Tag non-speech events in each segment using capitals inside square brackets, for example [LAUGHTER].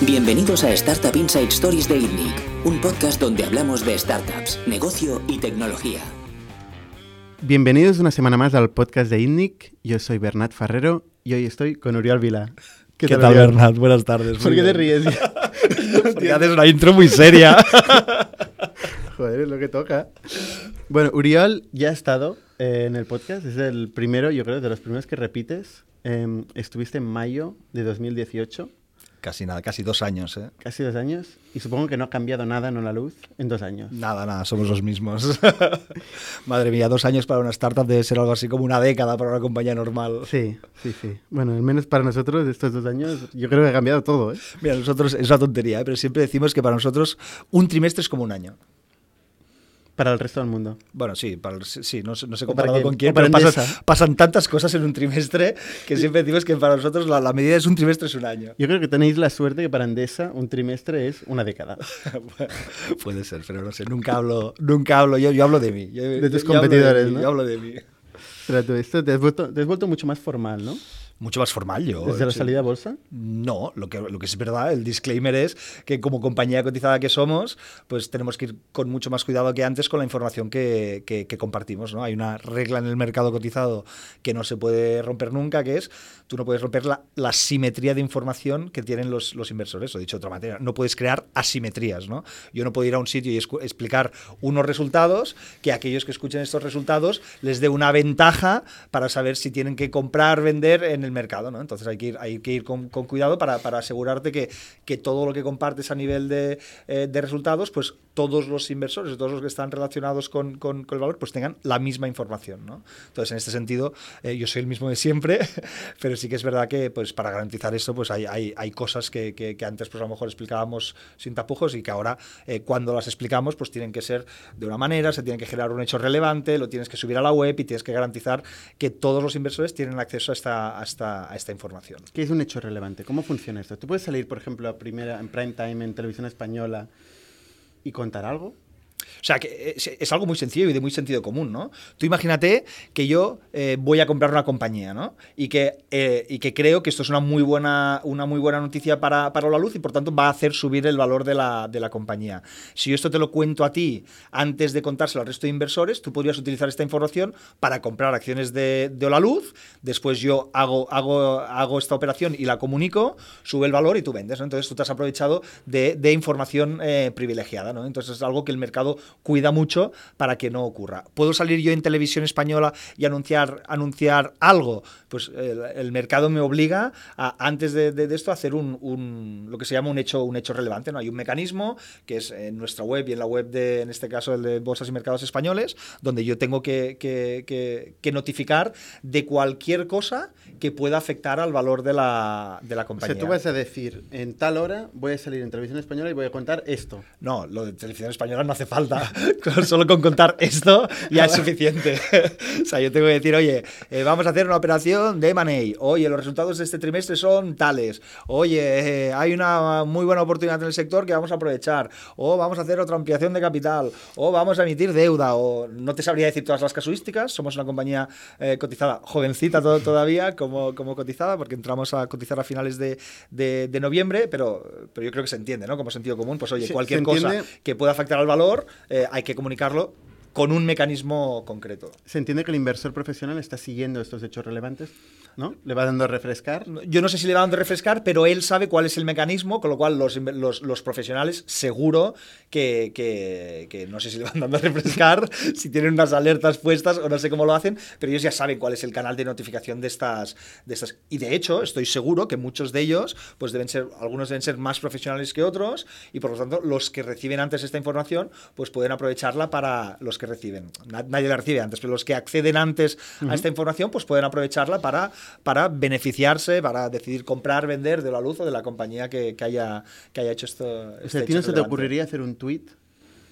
Bienvenidos a Startup Inside Stories de ITNIC, un podcast donde hablamos de startups, negocio y tecnología. Bienvenidos una semana más al podcast de ITNIC. Yo soy Bernat Ferrero y hoy estoy con Uriol Vila. ¿Qué, tal, Bernat? Buenas tardes. ¿Por qué te ríes? [LAUGHS] [LAUGHS] Porque haces una intro muy seria. [LAUGHS] Joder, es lo que toca. Bueno, Uriol ya ha estado eh, en el podcast. Es el primero, yo creo, de los primeros que repites. Em, estuviste en mayo de 2018. Casi nada, casi dos años, ¿eh? Casi dos años. Y supongo que no ha cambiado nada en la luz en dos años. Nada, nada, somos los mismos. [LAUGHS] Madre mía, dos años para una startup debe ser algo así como una década para una compañía normal. Sí, sí, sí. Bueno, al menos para nosotros estos dos años yo creo que ha cambiado todo, ¿eh? Mira, nosotros es una tontería, ¿eh? pero siempre decimos que para nosotros un trimestre es como un año. Para el resto del mundo. Bueno, sí, para el- sí no, no sé para comparado con quién, pero pasan, pasan tantas cosas en un trimestre que siempre decimos que para nosotros la, la medida es un trimestre es un año. Yo creo que tenéis la suerte que para Endesa un trimestre es una década. [LAUGHS] Puede ser, pero no sé, nunca hablo, nunca hablo, yo, yo hablo de mí. Yo- De tus yo hablo competidores, mí, ¿no? Yo hablo de mí. Pero tú, esto te has, vuelto, te has vuelto mucho más formal, ¿no? Mucho más formal yo. Desde la salida a bolsa. No, lo que, lo que es verdad, el disclaimer es que como compañía cotizada que somos, pues tenemos que ir con mucho más cuidado que antes con la información que, que- que compartimos. ¿no? Hay una regla en el mercado cotizado que no se puede romper nunca, que es tú no puedes romper la, la simetría de información que tienen los, los inversores. O dicho de otra manera, no puedes crear asimetrías. ¿no? Yo no puedo ir a un sitio y explicar unos resultados que aquellos que escuchen estos resultados les dé una ventaja para saber si tienen que comprar, vender en el mercado. ¿no? Entonces hay que ir, hay que ir con, con cuidado para, para asegurarte que, que todo lo que compartes a nivel de, eh, de resultados, pues todos los inversores, todos los que están relacionados con, con- con el valor, pues tengan la misma información. ¿no? Entonces, en este sentido, eh, yo soy el mismo de siempre, [LAUGHS] pero sí que es verdad que pues, para garantizar esto, pues hay, hay, hay cosas que, que- que antes pues, a lo mejor explicábamos sin tapujos y que ahora eh, cuando las explicamos pues tienen que ser de una manera, se tiene que generar un hecho relevante, lo tienes que subir a la web y tienes que garantizar que todos los inversores tienen acceso a esta, a esta, a esta información. ¿Qué es un hecho relevante? ¿Cómo funciona esto? ¿Tú puedes salir, por ejemplo, a primera, en prime time en televisión española y contar algo? O sea, que es, algo muy sencillo y de muy sentido común, ¿no? Tú imagínate que yo eh, voy a comprar una compañía, ¿no? Y que, eh, y que creo que esto es una muy buena, una muy buena noticia para, para la luz y por tanto va a hacer subir el valor de la, de la compañía. Si yo esto te lo cuento a ti antes de contárselo al resto de inversores, tú podrías utilizar esta información para comprar acciones de, de Olaluz, después yo hago, hago, hago esta operación y la comunico, sube el valor y tú vendes, ¿no? Entonces tú te has aprovechado de, de información eh, privilegiada, ¿no? Entonces es algo que el mercado cuida mucho para que no ocurra. ¿Puedo salir yo en televisión española y anunciar, anunciar algo? Pues el, el mercado me obliga a, antes de, de- de esto a hacer un, un- lo que se llama un hecho, un hecho relevante. ¿no? Hay un mecanismo que es en nuestra web y en la web de, en este caso, el de Bolsas y Mercados Españoles, donde yo tengo que, que- que- que notificar de cualquier cosa que pueda afectar al valor de la, de la O compañía. sea, tú vas a decir, en tal hora voy a salir en televisión española y voy a contar esto. No, lo de televisión española no hace falta. [LAUGHS] Solo con contar esto ya es [LAUGHS] suficiente. [LAUGHS] o sea, yo tengo que decir, oye, eh, vamos a hacer una operación de M&A. Oye, los resultados de este trimestre son tales. Oye, eh, hay una muy buena oportunidad en el sector que vamos a aprovechar. O vamos a hacer otra ampliación de capital. O vamos a emitir deuda. O no te sabría decir todas las casuísticas. Somos una compañía eh, cotizada, jovencita to- todavía como, como cotizada, porque entramos a cotizar a finales de, de- de noviembre, pero, pero yo creo que se entiende, ¿no? Como sentido común, pues oye, Sí, cualquier cosa que pueda afectar al valor, eh, hay que comunicarlo con un mecanismo concreto. Se entiende que el inversor profesional está siguiendo estos hechos relevantes, ¿no? Le va dando a refrescar. Yo no sé si le va dando refrescar, pero él sabe cuál es el mecanismo, con lo cual los, los, los profesionales seguro que, que- que no sé si le van dando a refrescar, [LAUGHS] si tienen unas alertas puestas o no sé cómo lo hacen, pero ellos ya saben cuál es el canal de notificación de estas, de estas. Y de hecho, estoy seguro que muchos de ellos, pues deben ser, algunos deben ser más profesionales que otros, y por lo tanto, los que reciben antes esta información, pues pueden aprovecharla para los que reciben. Na- Nadie la recibe antes, pero los que acceden antes a esta información, pues pueden aprovecharla para, para beneficiarse, para decidir comprar, vender de la luz o de la compañía que, que haya, que haya hecho esto. O este sea, ¿a ti hecho no se te ocurriría hacer un tweet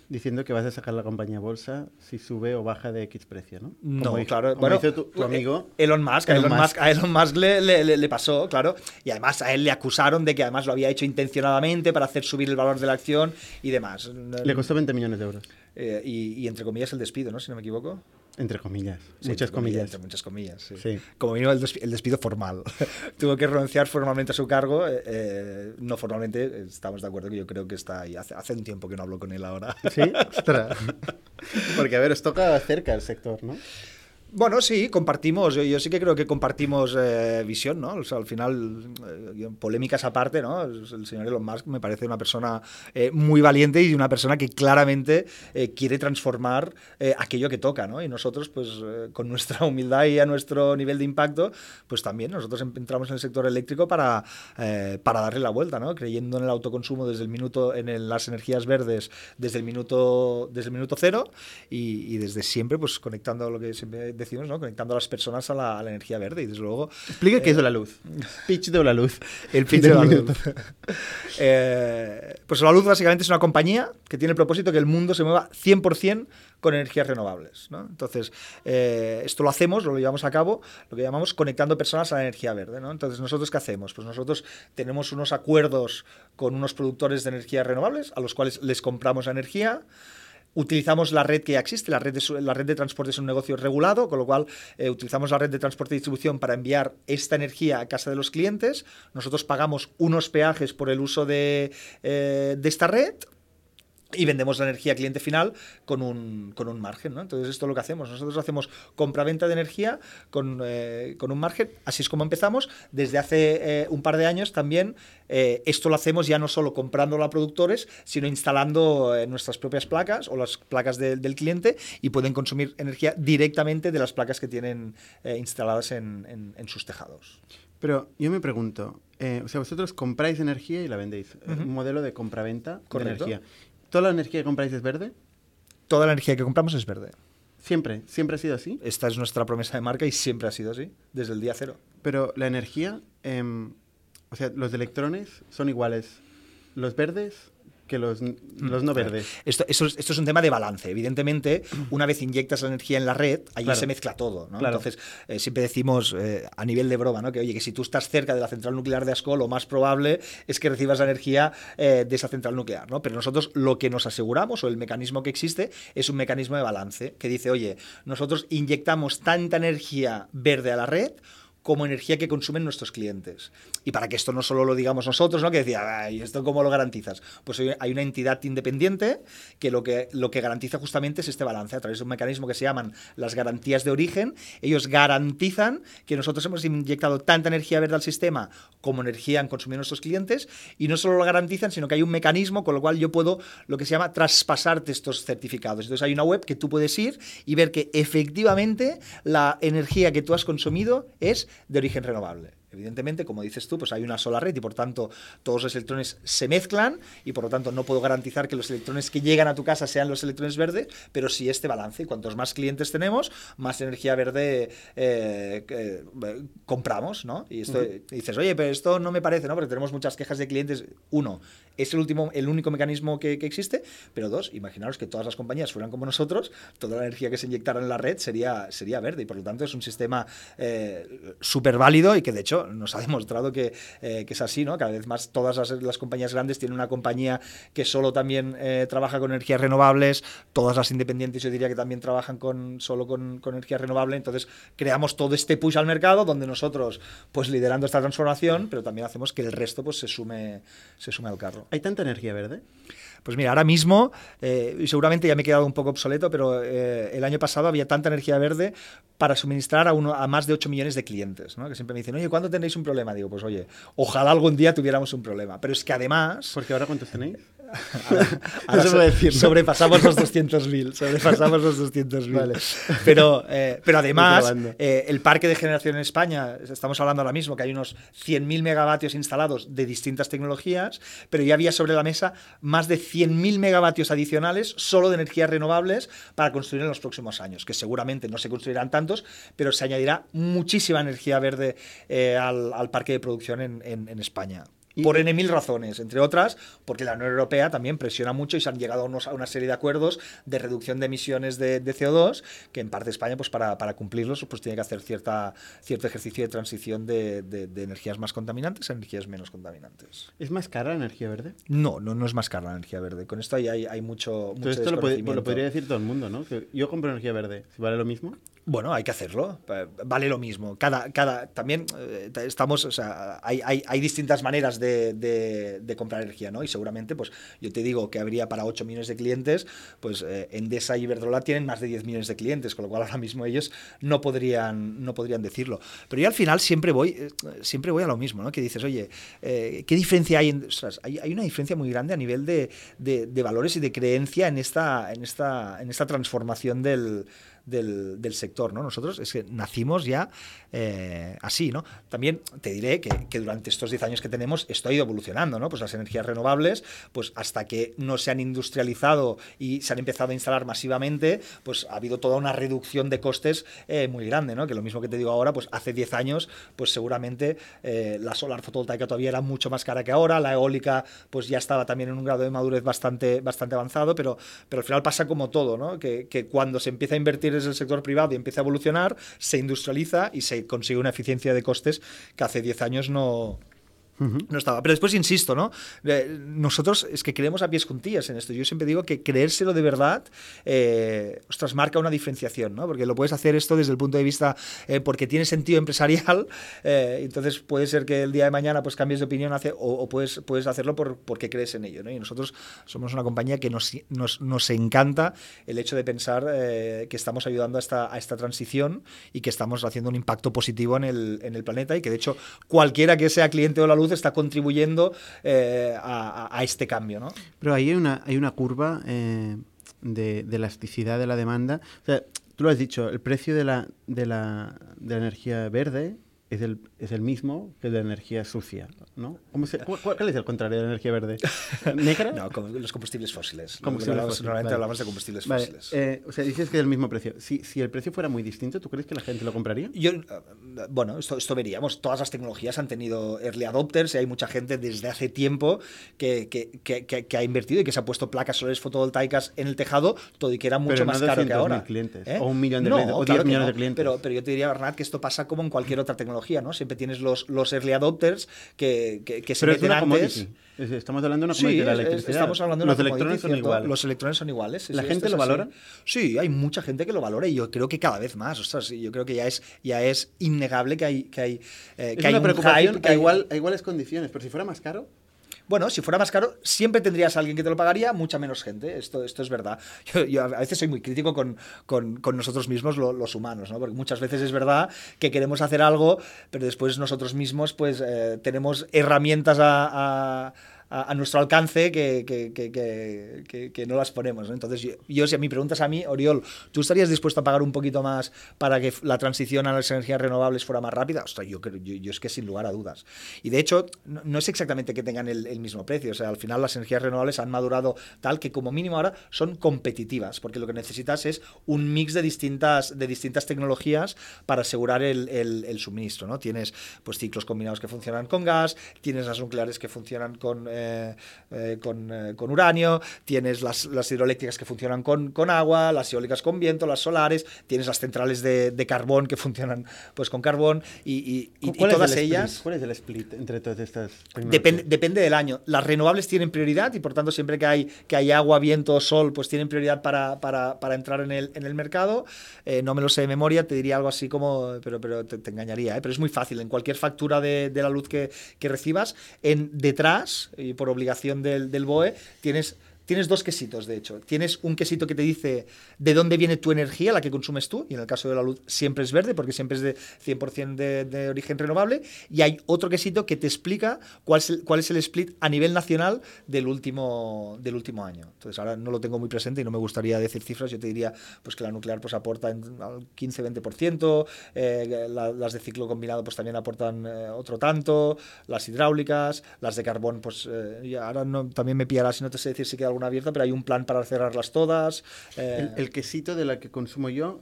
diciendo que vas a sacar la compañía bolsa si sube o baja de X precio, ¿no? No, Como hizo- claro. como Bueno, hizo tu, tu amigo. eh, Elon Musk, a Elon Elon, Musk. Musk, a Elon Musk le, le- le- le pasó, claro. Y además a él le acusaron de que además lo había hecho intencionadamente para hacer subir el valor de la acción y demás. Le costó 20 millones de euros. Eh, y, y entre comillas el despido, ¿no? Si no me equivoco. Entre comillas. Sí, muchas comillas. Entre muchas comillas, sí. Sí. Como mínimo el, des- el despido formal. [LAUGHS] Tuvo que renunciar formalmente a su cargo. eh, eh, no formalmente, estamos de acuerdo que yo creo que está ahí. Hace, hace un tiempo que no hablo con él ahora. ¿Sí? [LAUGHS] Ostras. Porque, a ver, os toca cerca el sector, ¿no? Bueno, sí, compartimos. Yo, sí que creo que compartimos eh, visión, ¿no? Al final, eh, polémicas aparte, ¿no? El señor Elon Musk me parece una persona eh, muy valiente y una persona que claramente eh, quiere transformar aquello que toca, ¿no? Y nosotros, pues, con nuestra [LAUGHS] humildad y a nuestro nivel de impacto, pues también nosotros entramos en el sector eléctrico para, para darle la vuelta, ¿no? Creyendo en el autoconsumo desde el minuto, en el- las energías verdes desde el minuto, desde el minuto cero y, y desde siempre, pues, conectando lo que siempre decimos, ¿no? Conectando a las personas a la, a la energía verde y desde luego Explica qué es de la luz. Pitch de la luz. el [LAUGHS] pitch de la luz. [LAUGHS] Eh, pues la luz básicamente es una compañía que tiene el propósito que el mundo se mueva 100% con energías renovables. ¿no? Entonces, eh, esto lo hacemos, lo llevamos a cabo, lo que llamamos conectando personas a la energía verde. ¿no? Entonces, ¿nosotros qué hacemos? Pues nosotros tenemos unos acuerdos con unos productores de energías renovables a los cuales les compramos energía. Utilizamos la red que ya existe, la red de, la red de transporte es un negocio regulado, con lo cual eh, utilizamos la red de transporte y distribución para enviar esta energía a casa de los clientes. Nosotros pagamos unos peajes por el uso de, eh, de esta red y vendemos la energía al cliente final con un, con un margen. ¿no? Entonces, esto es lo que hacemos. Nosotros hacemos compra-venta de energía con, eh, con un margen. Así es como empezamos. Desde hace eh, un par de años también eh, esto lo hacemos ya no solo comprándolo a productores, sino instalando nuestras propias placas o las placas de- del cliente y pueden consumir energía directamente de las placas que tienen instaladas en, en- en sus tejados. Pero yo me pregunto, eh, o sea, vosotros compráis energía y la vendéis. eh, Ujú. Un modelo de compraventa de Correcto. energía. ¿Toda la energía que compráis es verde? Toda la energía que compramos es verde. Siempre, siempre ha sido así. Esta es nuestra promesa de marca y siempre ha sido así, desde el día cero. Pero la energía, em, o sea, los electrones son iguales los verdes que los, n- los no verdes. Esto, esto es, esto es un tema de balance. Evidentemente, una vez inyectas la energía en la red, ahí Claro. se mezcla todo. ¿no? Claro. Entonces, eh, siempre decimos eh, a nivel de broma, ¿no? que oye, que si tú estás cerca de la central nuclear de Ascol, lo más probable es que recibas la energía eh, de esa central nuclear. ¿no? Pero nosotros lo que nos aseguramos, o el mecanismo que existe, es un mecanismo de balance que dice, oye, nosotros inyectamos tanta energía verde a la red como energía que consumen nuestros clientes. Y para que esto no solo lo digamos nosotros, ¿no? que decía, "Ay, ¿esto cómo lo garantizas? Pues hay- hay una entidad independiente que lo, que lo que garantiza justamente es este balance a través de un mecanismo que se llaman las garantías de origen. Ellos garantizan que nosotros hemos inyectado tanta energía verde al sistema como energía han consumido nuestros clientes y no solo lo garantizan, sino que hay un mecanismo con lo cual yo puedo lo que se llama traspasarte estos certificados. Entonces hay una web que tú puedes ir y ver que efectivamente la energía que tú has consumido es de origen renovable. Evidentemente, como dices tú, pues hay una sola red y por tanto todos los electrones se mezclan y por lo tanto no puedo garantizar que los electrones que llegan a tu casa sean los electrones verdes, pero sí este balance. Y cuantos más clientes tenemos, más energía verde eh, eh, compramos, ¿no? Y esto, dices, oye, pero esto no me parece, ¿no? Porque tenemos muchas quejas de clientes. Uno, es el, último, el único mecanismo que, existe, pero dos, imaginaros que todas las compañías fueran como nosotros, toda la energía que se inyectara en la red sería, sería verde y por lo tanto es un sistema eh, súper válido y que de hecho nos ha demostrado que, eh, que es así, ¿no? Cada vez más todas las, las compañías grandes tienen una compañía que solo también eh, trabaja con energías renovables, todas las independientes yo diría que también trabajan con, solo con, con energía renovable, entonces creamos todo este push al mercado donde nosotros pues liderando esta transformación, pero también hacemos que el resto pues se sume, se sume al carro. ¿Hay tanta energía verde? Pues mira, ahora mismo, eh, y seguramente ya me he quedado un poco obsoleto, pero eh, el año pasado había tanta energía verde para suministrar a, uno, a más de 8 millones de clientes, ¿no? que siempre me dicen, oye, ¿cuándo tenéis un problema? Digo, pues oye, ojalá algún día tuviéramos un problema. Pero es que además... Porque ahora cuántos tenéis? Ahora se so- puede decir, ¿no? sobrepasamos los 200.000, sobrepasamos los 200.000. Vale. Pero, eh, pero además, eh, el parque de generación en España, estamos hablando ahora mismo que hay unos 100.000 megavatios instalados de distintas tecnologías, pero ya había sobre la mesa más de 100.000 megavatios adicionales solo de energías renovables para construir en los próximos años, que seguramente no se construirán tantos, pero se añadirá muchísima energía verde eh, al, al parque de producción en, en- en España. Por N mil razones, entre otras, porque la Unión Europea también presiona mucho y se han llegado a, unos, a una serie de acuerdos de reducción de emisiones de, CO2, que en parte España, pues para, para, cumplirlos, pues tiene que hacer cierta, cierto ejercicio de transición de, de, energías más contaminantes a energías menos contaminantes. ¿Es más cara la energía verde? No, no, no es más cara la energía verde. Con esto hay, hay, hay mucho, mucho esto lo, lo, podría decir todo el mundo, ¿no? Que yo compro energía verde, vale lo mismo. Bueno, hay que hacerlo. Vale lo mismo. Cada, cada, también eh, estamos, o sea, hay, hay, hay distintas maneras de, de, comprar energía, ¿no? Y seguramente, pues yo te digo que habría para 8 millones de clientes, pues eh, Endesa y Iberdrola tienen más de 10 millones de clientes, con lo cual ahora mismo ellos no podrían, no podrían decirlo. Pero yo al final siempre voy, eh, siempre voy a lo mismo, ¿no? Que dices, oye, ¿qué diferencia hay? En, hay, hay, una diferencia muy grande a nivel de, de, valores y de creencia en esta, en esta, en esta transformación del del, del, sector, ¿no? Nosotros es que nacimos ya eh, así, ¿no? También te diré que, que durante estos 10 años que tenemos esto ha ido evolucionando, ¿no? Pues las energías renovables, pues hasta que no se han industrializado y se han empezado a instalar masivamente, pues ha habido toda una reducción de costes eh, muy grande, ¿no? Que lo mismo que te digo ahora, pues hace 10 años, pues seguramente eh, la solar fotovoltaica todavía era mucho más cara que ahora, la eólica pues ya estaba también en un grado de madurez bastante, bastante avanzado, pero, pero al final pasa como todo, ¿no? Que, que cuando se empieza a invertir desde el sector privado y empieza a evolucionar, se industrializa y se consigue una eficiencia de costes que hace 10 años no, no estaba. Pero después insisto, ¿no? Eh, nosotros es que creemos a pies juntillas en esto. Yo siempre digo que creérselo de verdad, eh, ostras, marca una diferenciación, ¿no? Porque lo puedes hacer esto desde el punto de vista, eh, porque tiene sentido empresarial, [LAUGHS] entonces puede ser que el día de mañana pues cambies de opinión hace, o, puedes, puedes hacerlo por, porque crees en ello. Y nosotros somos una compañía que nos, nos, nos encanta el hecho de pensar que estamos ayudando a esta, a esta transición y que estamos haciendo un impacto positivo en el, en el planeta y que de hecho cualquiera que sea cliente o la luz está contribuyendo eh, a, este cambio. ¿no? Pero ahí hay una, hay una curva eh, de, elasticidad de la demanda. O sea, tú lo has dicho, el precio de la, de la, de la energía verde es el, es el mismo que de energía sucia, ¿no? ¿Cómo se, ¿Cuál es el contrario de la energía verde? [LAUGHS] ¿Negra? No, los combustibles fósiles. normalmente hablamos de combustibles fósiles. Eh, o sea, dices que es el mismo precio. Si, si, el precio fuera muy distinto, ¿tú crees que la gente lo compraría? Yo, eh, bueno, esto, esto veríamos. Todas las tecnologías han tenido early adopters y hay mucha gente desde hace tiempo que, que, que, que ha invertido y que se ha puesto placas solares fotovoltaicas en el tejado, todo y que era mucho más caro que ahora. clientes, ¿Eh? O un millón de clientes, o 10 millones de clientes. Pero, pero yo te diría, Bernat, que esto pasa como en cualquier otra tecnología ¿no? Siempre tienes los, los early adopters que, que, se meten antes. Estamos hablando de una commodity de la electricidad. Estamos hablando de los electrones son iguales. Los electrones son iguales. ¿La gente lo valora? Sí, hay mucha gente que lo valora y yo creo que cada vez más. Ostras, yo creo que ya es, ya es innegable que hay, que hay, eh, que hay un hype. Que hay... igual, a iguales condiciones, pero si fuera más caro. Bueno, si fuera más caro, siempre tendrías a alguien que te lo pagaría, mucha menos gente. Esto, esto es verdad. [LAUGHS] Yo, a veces soy muy crítico con, con, con nosotros mismos, los humanos, ¿no? Porque muchas veces es verdad que queremos hacer algo, pero después nosotros mismos, pues, eh, tenemos herramientas a a, nuestro alcance que, que, que, no las ponemos. Entonces, yo, si a mí preguntas a mí, Oriol, ¿tú estarías dispuesto a pagar un poquito más para que la transición a las energías renovables fuera más rápida? Ostras, yo, yo, yo es que sin lugar a dudas. Y de hecho, no, es exactamente que tengan el, el, mismo precio. O sea, al final las energías renovables han madurado tal que como mínimo ahora son competitivas, porque lo que necesitas es un mix de distintas, de distintas tecnologías para asegurar el, el, el suministro. ¿no? Tienes pues, ciclos combinados que funcionan con gas, tienes las nucleares que funcionan con eh, con, eh, con, uranio, tienes las, las, hidroeléctricas que funcionan con, con, agua, las eólicas con viento, las solares, tienes las centrales de, de carbón que funcionan pues con carbón y, y, todas ellas... ¿Cuál es el split entre todas estas? Depende, depende del año. Las renovables tienen prioridad y por tanto siempre que hay, que hay agua, viento, sol, pues tienen prioridad para, para, para entrar en el, en el mercado. no me lo sé de memoria, te diría algo así como, pero, pero te, engañaría, pero es muy fácil. En cualquier factura de, de la luz que, que recibas, en detrás, y por obligación del, del BOE, tienes Tienes dos quesitos, de hecho. Tienes un quesito que te dice de dónde viene tu energía, la que consumes tú, y en el caso de la luz siempre es verde, porque siempre es de 100% de, de, origen renovable. Y hay otro quesito que te explica cuál es, el, cuál es el split a nivel nacional del último, del último año. Entonces, ahora no lo tengo muy presente y no me gustaría decir cifras. Yo te diría pues, que la nuclear pues, aporta al 15-20%, eh, las de ciclo combinado pues, también aportan eh, otro tanto, las hidráulicas, las de carbón, pues eh, ahora no, también me pillará si no te sé decir si queda una abierta, pero hay un plan para cerrarlas todas. Eh. El, quesito de la que consumo yo,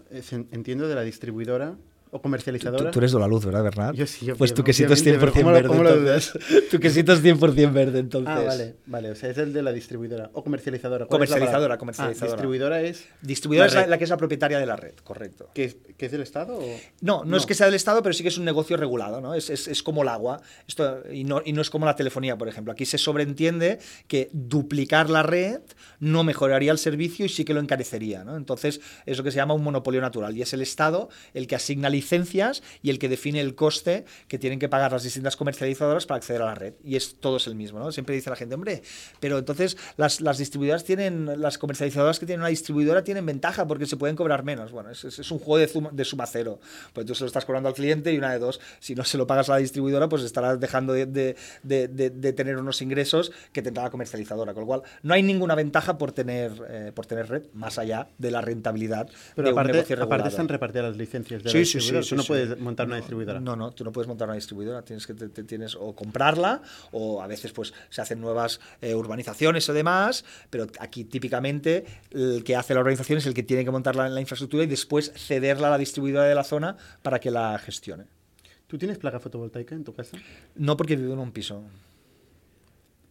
entiendo de la distribuidora ¿O comercializadora? Tú, tú eres de la luz, ¿verdad, Bernard? Yo sí, yo Pues tu quesito es obviamente, 100% ¿cómo verde. cómo lo entonces. tu quesito es 100% verde, entonces. Ah, vale, vale. O sea, es el de la distribuidora. O comercializadora. ¿cuál es la Comercializadora, comercializadora. Ah, distribuidora es. Distribuidora La es la, que es la propietaria de la red, correcto. ¿Que es, que es del Estado? O... No, no, es que sea del Estado, pero sí que es un negocio regulado, ¿no? Es, es- es como el agua Esto, y, no, y no es como la telefonía, por ejemplo. Aquí se sobreentiende que duplicar la red no mejoraría el servicio y sí que lo encarecería, ¿no? Entonces, es lo que se llama un monopolio natural y es el Estado el que asigna licencias y el que define el coste que tienen que pagar las distintas comercializadoras para acceder a la red. Y es todo es el mismo, ¿no? Siempre dice la gente, hombre, pero entonces las, las distribuidoras tienen, las comercializadoras que tienen una distribuidora tienen ventaja porque se pueden cobrar menos. Bueno, es, un juego de, suma- de suma cero. Pues tú se lo estás cobrando al cliente y una de dos, si no se lo pagas a la distribuidora, pues estarás dejando de, de- de- de- de tener unos ingresos que tendrá la comercializadora. Con lo cual, no hay ninguna ventaja por tener, eh, por tener red, más allá de la rentabilidad Pero de un aparte, negocio aparte están repartidas las licencias de la Sí, sí, sí, distribuidora. sí, Tú no sí. puedes montar una distribuidora. No, no, tú no puedes montar una distribuidora. Tienes que te- te- tienes o comprarla o a veces pues se hacen nuevas eh, urbanizaciones o demás, pero aquí típicamente el que hace la urbanización es el que tiene que montar la, la infraestructura y después cederla a la distribuidora de la zona para que la gestione. ¿Tú tienes placa fotovoltaica en tu casa? No porque vivo en un piso.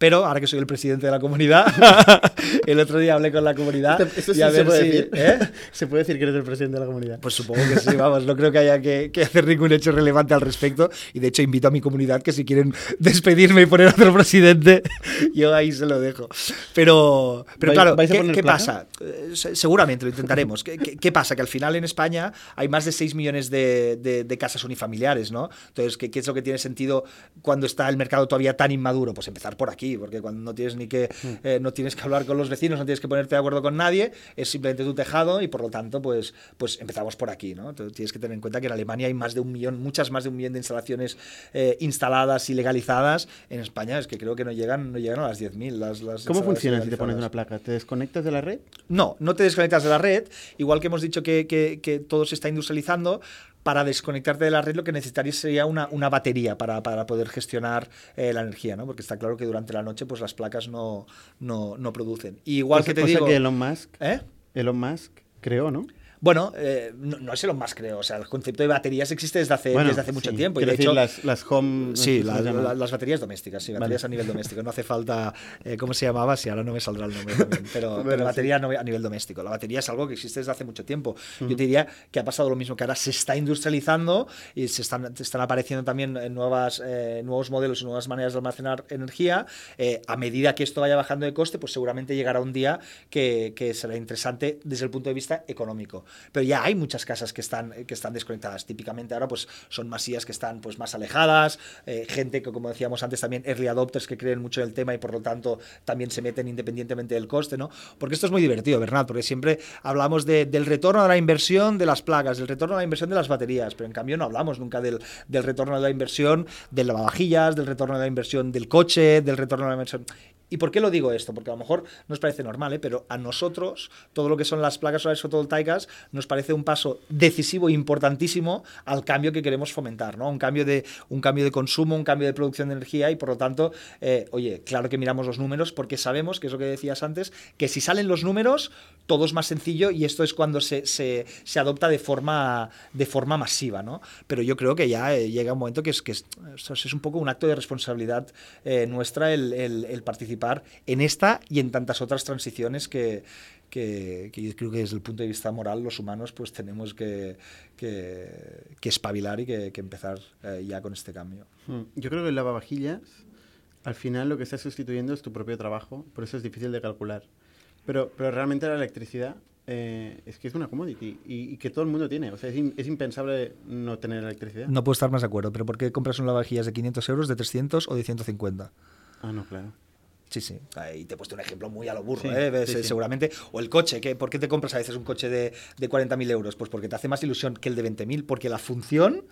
Pero ahora que soy el presidente de la comunidad, [LAUGHS] el otro día hablé con la comunidad Esto y sí a se ver puede si- decir. ¿eh? [LAUGHS] Se puede decir que eres el presidente de la comunidad. Pues supongo que sí, vamos, no creo que haya que, que hacer ningún hecho relevante al respecto. Y de hecho invito a mi comunidad que si quieren despedirme y poner otro presidente, [LAUGHS] yo ahí se lo dejo. Pero, pero ¿Vais- claro, ¿qué, pasa? Eh, se- Seguramente lo intentaremos. ¿Qué, qué- qué pasa? Que al final en España hay más de 6 millones de, de- de casas unifamiliares, ¿no? Entonces, ¿qué, qué es lo que tiene sentido cuando está el mercado todavía tan inmaduro? Pues empezar por aquí, porque cuando no tienes ni que, Hmm. eh, no tienes que hablar con los vecinos, no tienes que ponerte de acuerdo con nadie, es simplemente tu tejado y por lo tanto, pues, pues empezamos por aquí, ¿no? Entonces, tienes que tener en cuenta que en Alemania hay más de un millón, muchas más de un millón de instalaciones eh, instaladas y legalizadas. En España es que creo que no llegan, no llegan a las 10.000. Las, las ¿Cómo funciona si te pones una placa? ¿Te desconectas de la red? No, no te desconectas de la red. Igual que hemos dicho que, que- que todo se está industrializando, para desconectarte de la red lo que necesitarías sería una, una batería para, para poder gestionar eh, la energía, ¿no? Porque está claro que durante la noche pues las placas no, no, no producen. Y igual Cosa- que te cosa digo... que Elon Musk, ¿Eh? Elon Musk creó, ¿no? Bueno, eh, no, no es lo más creo. O sea, el concepto de baterías existe desde hace, Bueno, desde hace mucho sí. tiempo. Y de decir, hecho, las, las home... no sé Sí, la- la- las baterías domésticas, sí, baterías Vale. a nivel doméstico. No hace falta, eh, ¿cómo se llamaba? Sí, ahora no me saldrá el nombre también, [LAUGHS] pero, Bueno, pero sí. batería no- a nivel doméstico. La batería es algo que existe desde hace mucho tiempo. Yo te diría que ha pasado lo mismo, que ahora se está industrializando y se están, están apareciendo también eh, nuevas, eh, nuevos modelos y nuevas maneras de almacenar energía. A medida que esto vaya bajando de coste, pues seguramente llegará un día que, que será interesante desde el punto de vista económico. Pero ya hay muchas casas que están, que están desconectadas. Típicamente ahora pues son masías que están pues más alejadas, eh, gente que como decíamos antes también early adopters que creen mucho en el tema y por lo tanto también se meten independientemente del coste, ¿no? Porque esto es muy divertido, Bernat, porque siempre hablamos de- del retorno a la inversión de las placas, del retorno a la inversión de las baterías, pero en cambio no hablamos nunca del, del retorno a la inversión de lavavajillas, del retorno a la inversión del coche, del retorno a la inversión... ¿Y por qué lo digo esto? Porque a lo mejor nos parece normal, ¿eh? pero a nosotros todo lo que son las placas solares fotovoltaicas nos parece un paso decisivo e importantísimo al cambio que queremos fomentar, ¿no? Un cambio de, un cambio de consumo, un cambio de producción de energía y por lo tanto, eh, oye, claro que miramos los números porque sabemos, que es lo que decías antes, que si salen los números todo es más sencillo y esto es cuando se, se- se adopta de forma, de forma masiva, ¿no? Pero yo creo que ya eh, llega un momento que es, que es, es un poco un acto de responsabilidad eh, nuestra el, el- el participar en esta y en tantas otras transiciones que, que, que yo creo que desde el punto de vista moral los humanos pues tenemos que, que, que espabilar y que, empezar eh, ya con este cambio. Mm, Yo creo que el lavavajillas, al final lo que está sustituyendo es tu propio trabajo, por eso es difícil de calcular. Pero, pero realmente la electricidad eh, es que es una commodity y, y que todo el mundo tiene. O sea, es, im- es impensable no tener electricidad. No puedo estar más de acuerdo, pero ¿por qué compras un lavavajillas de 500 euros, de 300 o de 150? Ah, no, claro. Sí, sí. Ahí te he puesto un ejemplo muy a lo burro, Sí, ¿eh? Sí, eh, sí. seguramente. O el coche, que ¿por qué te compras a veces un coche de, de 40.000 euros? Pues porque te hace más ilusión que el de 20.000, porque la función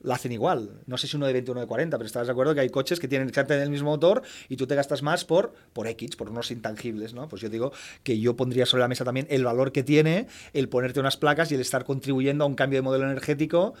la hacen igual. No sé si uno de 20 o uno de 40, pero estás de acuerdo que hay coches que tienen exactamente el mismo motor y tú te gastas más por, por X, por unos intangibles, ¿no? Pues yo digo que yo pondría sobre la mesa también el valor que tiene el ponerte unas placas y el estar contribuyendo a un cambio de modelo energético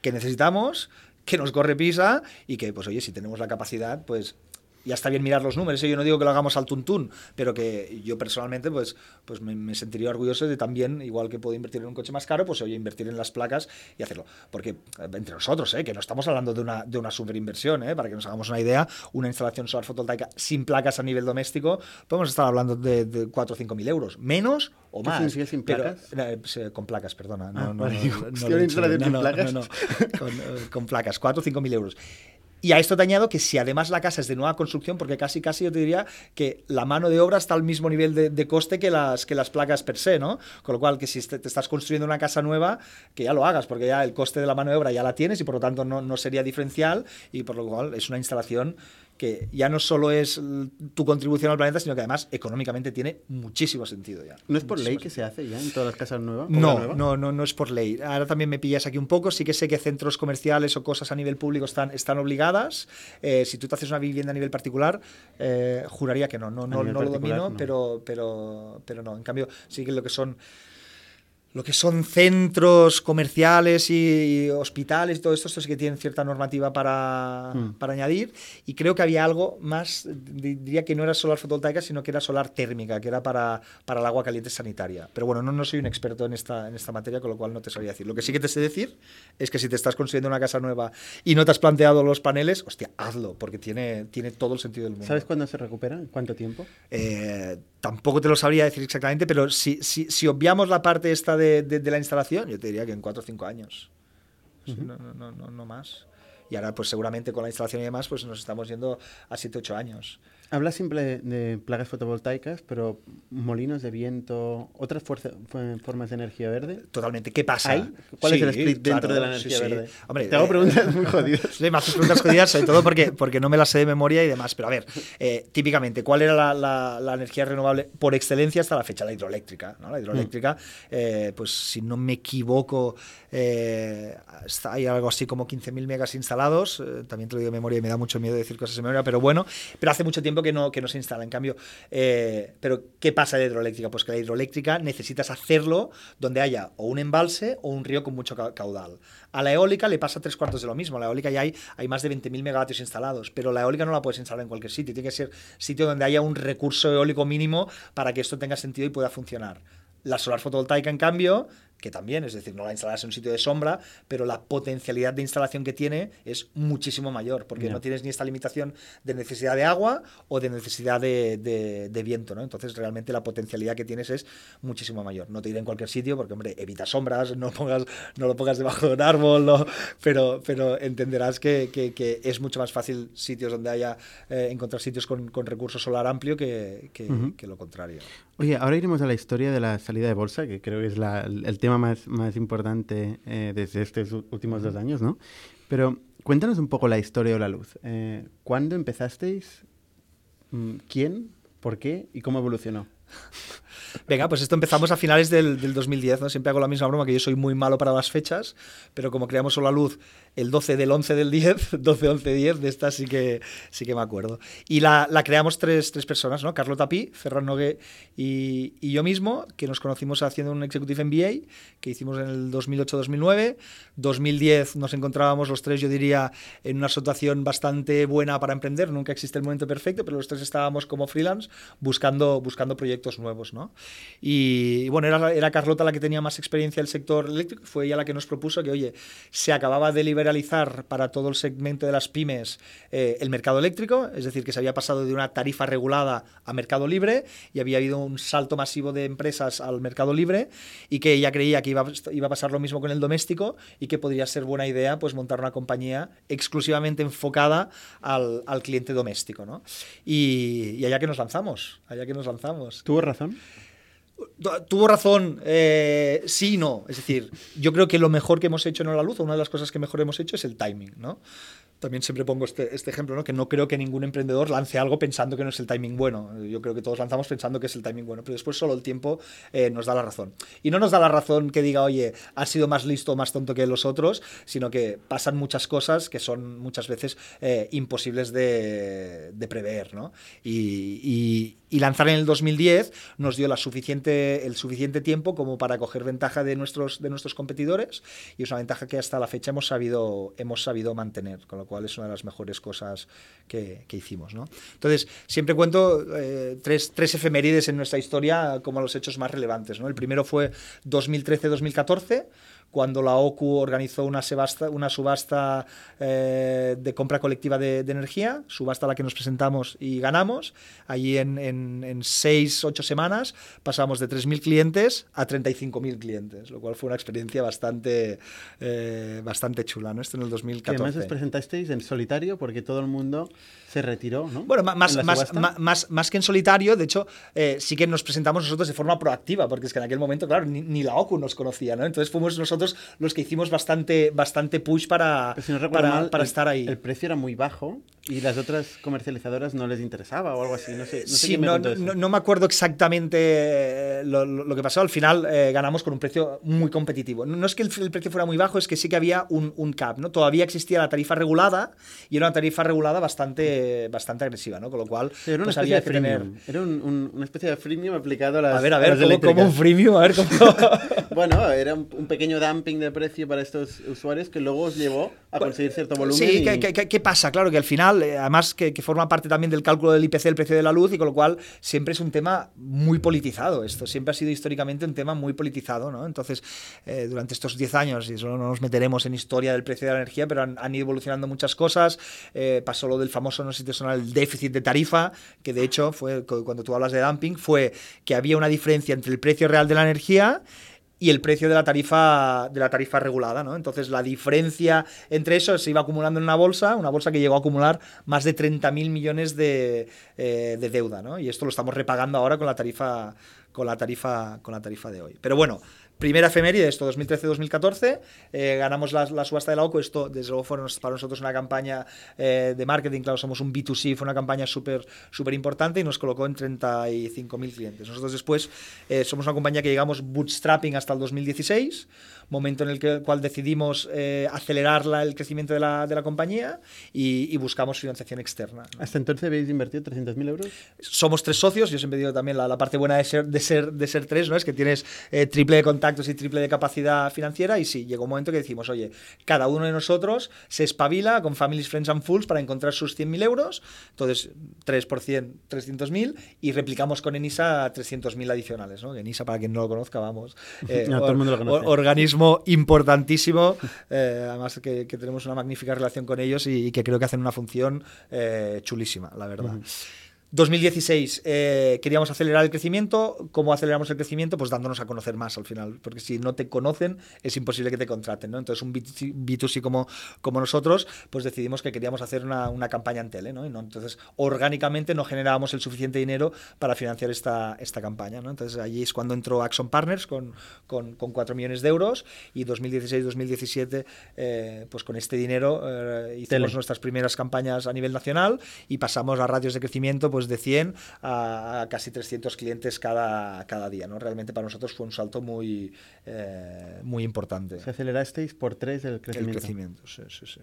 que necesitamos, que nos corre prisa y que, pues oye, si tenemos la capacidad, pues ya está bien mirar los números, ¿eh? yo no digo que lo hagamos al tuntún, pero que yo personalmente pues, pues me, sentiría orgulloso de también, igual que puedo invertir en un coche más caro, pues oye, invertir en las placas y hacerlo. Porque eh, entre nosotros, ¿eh? que no estamos hablando de una, de una superinversión, ¿eh? para que nos hagamos una idea, una instalación solar fotovoltaica sin placas a nivel doméstico, podemos estar hablando de, de 4 o 5 mil euros, menos o más. ¿Qué sin placas? con placas, perdona. No, no, no, con, placas, 4 o 5 mil euros. Y a esto te añado que si además la casa es de nueva construcción, porque casi casi yo te diría que la mano de obra está al mismo nivel de, coste que las, que las placas per se, ¿no? Con lo cual, que si te, estás construyendo una casa nueva, que ya lo hagas, porque ya el coste de la mano de obra ya la tienes y por lo tanto no, no sería diferencial y por lo cual es una instalación que ya no solo es tu contribución al planeta, sino que además económicamente tiene muchísimo sentido ya. ¿No es por ley que se hace ya en todas las casas nuevas? No, no, no, no es por ley. Ahora también me pillas aquí un poco. Sí que sé que centros comerciales o cosas a nivel público están, están obligadas. Eh, si tú te haces una vivienda a nivel particular, eh, juraría que no. No, no, no lo domino, Pero, pero, pero no. En cambio, sí que lo que son lo que son centros comerciales y, hospitales y todo esto, esto sí que tienen cierta normativa para, hmm. para, añadir. Y creo que había algo más, diría que no era solar fotovoltaica, sino que era solar térmica, que era para, para el agua caliente sanitaria. Pero bueno, no, no soy un experto en esta, en esta materia, con lo cual no te sabría decir. Lo que sí que te sé decir es que si te estás construyendo una casa nueva y no te has planteado los paneles, hostia, hazlo, porque tiene, tiene todo el sentido del mundo. ¿Sabes cuándo se recupera? ¿Cuánto tiempo? Eh, tampoco te lo sabría decir exactamente, pero si, si, si obviamos la parte esta de, la instalación, yo te diría que en 4 o 5 años. no, no, no, no, más. Y ahora, pues seguramente con la instalación y demás, pues nos estamos yendo a 7 o 8 años. Habla siempre de placas fotovoltaicas, pero molinos de viento, otras formas de energía verde. Totalmente. ¿Qué pasa? ¿Cuál es el split dentro de la energía verde? Te hago eh, preguntas muy jodidas. [LAUGHS] Me haces preguntas jodidas, sobre todo porque, porque no me las sé de memoria y demás. Pero a ver, eh, típicamente, ¿cuál era la, la, energía renovable por excelencia hasta la fecha? La hidroeléctrica. ¿no? La hidroeléctrica, mm. eh, pues si no me equivoco, hay algo así como 15.000 megas instalados. también te lo digo de memoria y me da mucho miedo decir cosas de memoria, pero bueno, pero hace mucho tiempo que no, que no se instala. En cambio, eh, pero ¿qué pasa de hidroeléctrica? Pues que la hidroeléctrica necesitas hacerlo donde haya o un embalse o un río con mucho caudal. A la eólica le pasa tres cuartos de lo mismo. A la eólica ya hay, hay más de 20.000 megavatios instalados, pero la eólica no la puedes instalar en cualquier sitio. Tiene que ser sitio donde haya un recurso eólico mínimo para que esto tenga sentido y pueda funcionar. La solar fotovoltaica, en cambio, que también, es decir, no la instalas en un sitio de sombra, pero la potencialidad de instalación que tiene es muchísimo mayor, porque no tienes ni esta limitación de necesidad de agua o de necesidad de, viento, ¿no? Entonces, realmente la potencialidad que tienes es muchísimo mayor. No te iré en cualquier sitio, porque, hombre, evita sombras, no, pongas, no lo pongas debajo de un árbol, pero, pero entenderás que, que, es mucho más fácil sitios donde haya, eh, encontrar sitios con, con, recurso solar amplio que, que, lo contrario. Oye, ahora iremos a la historia de la salida de bolsa, que creo que es la, el tema más, más importante eh, desde estos últimos dos años, ¿no? Pero cuéntanos un poco la historia de la luz. Eh, ¿Cuándo empezasteis? Mm, ¿Quién? ¿Por qué? ¿Y cómo evolucionó? [LAUGHS] Venga, pues esto empezamos a finales del, del, 2010, ¿no? Siempre hago la misma broma, que yo soy muy malo para las fechas, pero como creamos la Luz el 12 del 11 del 10, 12, 11, 10, de esta sí que, sí que me acuerdo. Y la, la creamos tres, tres, personas, ¿no? Carlota Pi, Ferran Nogué y, y, yo mismo, que nos conocimos haciendo un Executive MBA, que hicimos en el 2008-2009. 2010 nos encontrábamos los tres, yo diría, en una situación bastante buena para emprender. Nunca existe el momento perfecto, pero los tres estábamos como freelance buscando, buscando proyectos nuevos, ¿no? Y, bueno, era, era Carlota la que tenía más experiencia en el sector eléctrico, fue ella la que nos propuso que, oye, se acababa de liberar realizar para todo el segmento de las pymes eh, el mercado eléctrico, es decir, que se había pasado de una tarifa regulada a mercado libre y había habido un salto masivo de empresas al mercado libre y que ella creía que iba, iba a pasar lo mismo con el doméstico y que podría ser buena idea pues montar una compañía exclusivamente enfocada al, al cliente doméstico. ¿no? Y, y allá que nos lanzamos, allá que nos lanzamos. ¿Tuvo razón? Tuvo razón, eh, sí y no. Es decir, yo creo que lo mejor que hemos hecho en la luz, una de las cosas que mejor hemos hecho es el timing, ¿no? también siempre pongo este, este, ejemplo, ¿no? que no creo que ningún emprendedor lance algo pensando que no es el timing bueno. Yo creo que todos lanzamos pensando que es el timing bueno, pero después solo el tiempo eh, nos da la razón. Y no nos da la razón que diga, oye, has sido más listo o más tonto que los otros, sino que pasan muchas cosas que son muchas veces eh, imposibles de, de, prever. ¿no? Y, y, y, lanzar en el 2010 nos dio la suficiente, el suficiente tiempo como para coger ventaja de nuestros, de nuestros competidores y es una ventaja que hasta la fecha hemos sabido, hemos sabido mantener. Con lo cual es una de las mejores cosas que, hicimos. ¿no? Entonces, siempre cuento eh, tres, tres, efemérides en nuestra historia como los hechos más relevantes. ¿no? El primero fue 2013-2014 cuando la OCU organizó una, subasta, una subasta eh, de compra colectiva de, energía, subasta a la que nos presentamos y ganamos. Allí en, en, seis, ocho semanas pasamos de 3.000 clientes a 35.000 clientes, lo cual fue una experiencia bastante, eh, bastante chula, ¿no? Esto en el 2014. además os presentasteis en solitario porque todo el mundo se retiró, ¿no? Bueno, más, más, más, más, que en solitario, de hecho, eh, sí que nos presentamos nosotros de forma proactiva, porque es que en aquel momento, claro, ni, la OCU nos conocía, ¿no? Entonces fuimos nosotros los que hicimos bastante, bastante push para, para, para estar ahí. El precio era muy bajo y las otras comercializadoras no les interesaba o algo así, no sé. No, me no, me acuerdo exactamente eh, lo, lo, que pasó, al final eh, ganamos con un precio muy competitivo. No, es que el, precio fuera muy bajo, es que sí que había un, un cap, ¿no? Todavía existía la tarifa regulada y era una tarifa regulada bastante bastante agresiva, ¿no? Con lo cual, era una pues había que tener... Era una especie de freemium aplicado a las A ver, a ver, ¿cómo, un freemium? A ver, ¿cómo...? [LAUGHS] bueno, era un, pequeño dumping de precio para estos usuarios que luego os llevó a conseguir cierto volumen. Sí, ¿qué, pasa? Claro que al final, eh, además que, forma parte también del cálculo del IPC, el precio de la luz, y con lo cual siempre es un tema muy politizado. Esto siempre ha sido históricamente un tema muy politizado, ¿no? Entonces, eh, durante estos 10 años, y solo no nos meteremos en historia del precio de la energía, pero han, ido evolucionando muchas cosas. Eh, pasó lo del famoso, no sé si te suena, el déficit de tarifa, que de hecho fue, cuando tú hablas de dumping, fue que había una diferencia entre el precio real de la energía y el precio de la tarifa de la tarifa regulada, ¿no? Entonces la diferencia entre eso se iba acumulando en una bolsa, una bolsa que llegó a acumular más de 30.000 millones de, eh, de, deuda, ¿no? Y esto lo estamos repagando ahora con la tarifa con la tarifa con la tarifa de hoy. Pero bueno, primera efeméride, esto 2013-2014, eh, ganamos la, la, subasta de la OCO, esto desde luego fue para nosotros una campaña eh, de marketing, claro, somos un B2C, fue una campaña súper súper importante y nos colocó en 35.000 clientes. Nosotros después eh, somos una compañía que llegamos bootstrapping hasta el 2016, momento en el que, cual decidimos eh, acelerar el crecimiento de la, de la compañía y, buscamos financiación externa. ¿Hasta entonces habéis invertido 300.000 euros? Somos tres socios, yo siempre digo también la, la parte buena de ser, de ser, de ser tres, ¿no? es que tienes eh, triple de contactos y triple de capacidad financiera y sí, llegó un momento que decimos, oye, cada uno de nosotros se espabila con Families, Friends and Fools para encontrar sus 100.000 euros, entonces 3 por 100, 300.000 y replicamos con Enisa 300.000 adicionales. ¿no? Enisa, para quien no lo conozca, vamos, [LAUGHS] eh, organismo importantísimo, eh, además que, tenemos una magnífica relación con ellos y, que creo que hacen una función eh, chulísima, la verdad. 2016 eh, queríamos acelerar el crecimiento. ¿Cómo aceleramos el crecimiento? Pues dándonos a conocer más al final, porque si no te conocen es imposible que te contraten. ¿no? Entonces un B2C, como, como nosotros, pues decidimos que queríamos hacer una, una campaña en tele. ¿no? Y no, entonces orgánicamente no generábamos el suficiente dinero para financiar esta, esta campaña. ¿no? Entonces allí es cuando entró Axon Partners con, con, con 4 millones de euros y 2016-2017 eh, pues con este dinero eh, hicimos nuestras primeras campañas a nivel nacional y pasamos a radios de crecimiento. Pues, pues de 100 a, casi 300 clientes cada, cada día. ¿no? Realmente para nosotros fue un salto muy, eh, muy importante. Se acelerasteis por tres el crecimiento. El crecimiento, sí, sí, sí.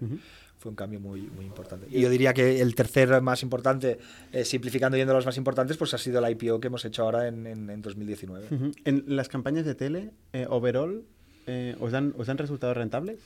Fue un cambio muy, muy importante. Y yo diría que el tercer más importante, eh, simplificando yendo a los más importantes, pues ha sido la IPO que hemos hecho ahora en, en, 2019. En las campañas de tele, eh, overall, ¿os, dan, ¿os han resultado rentables?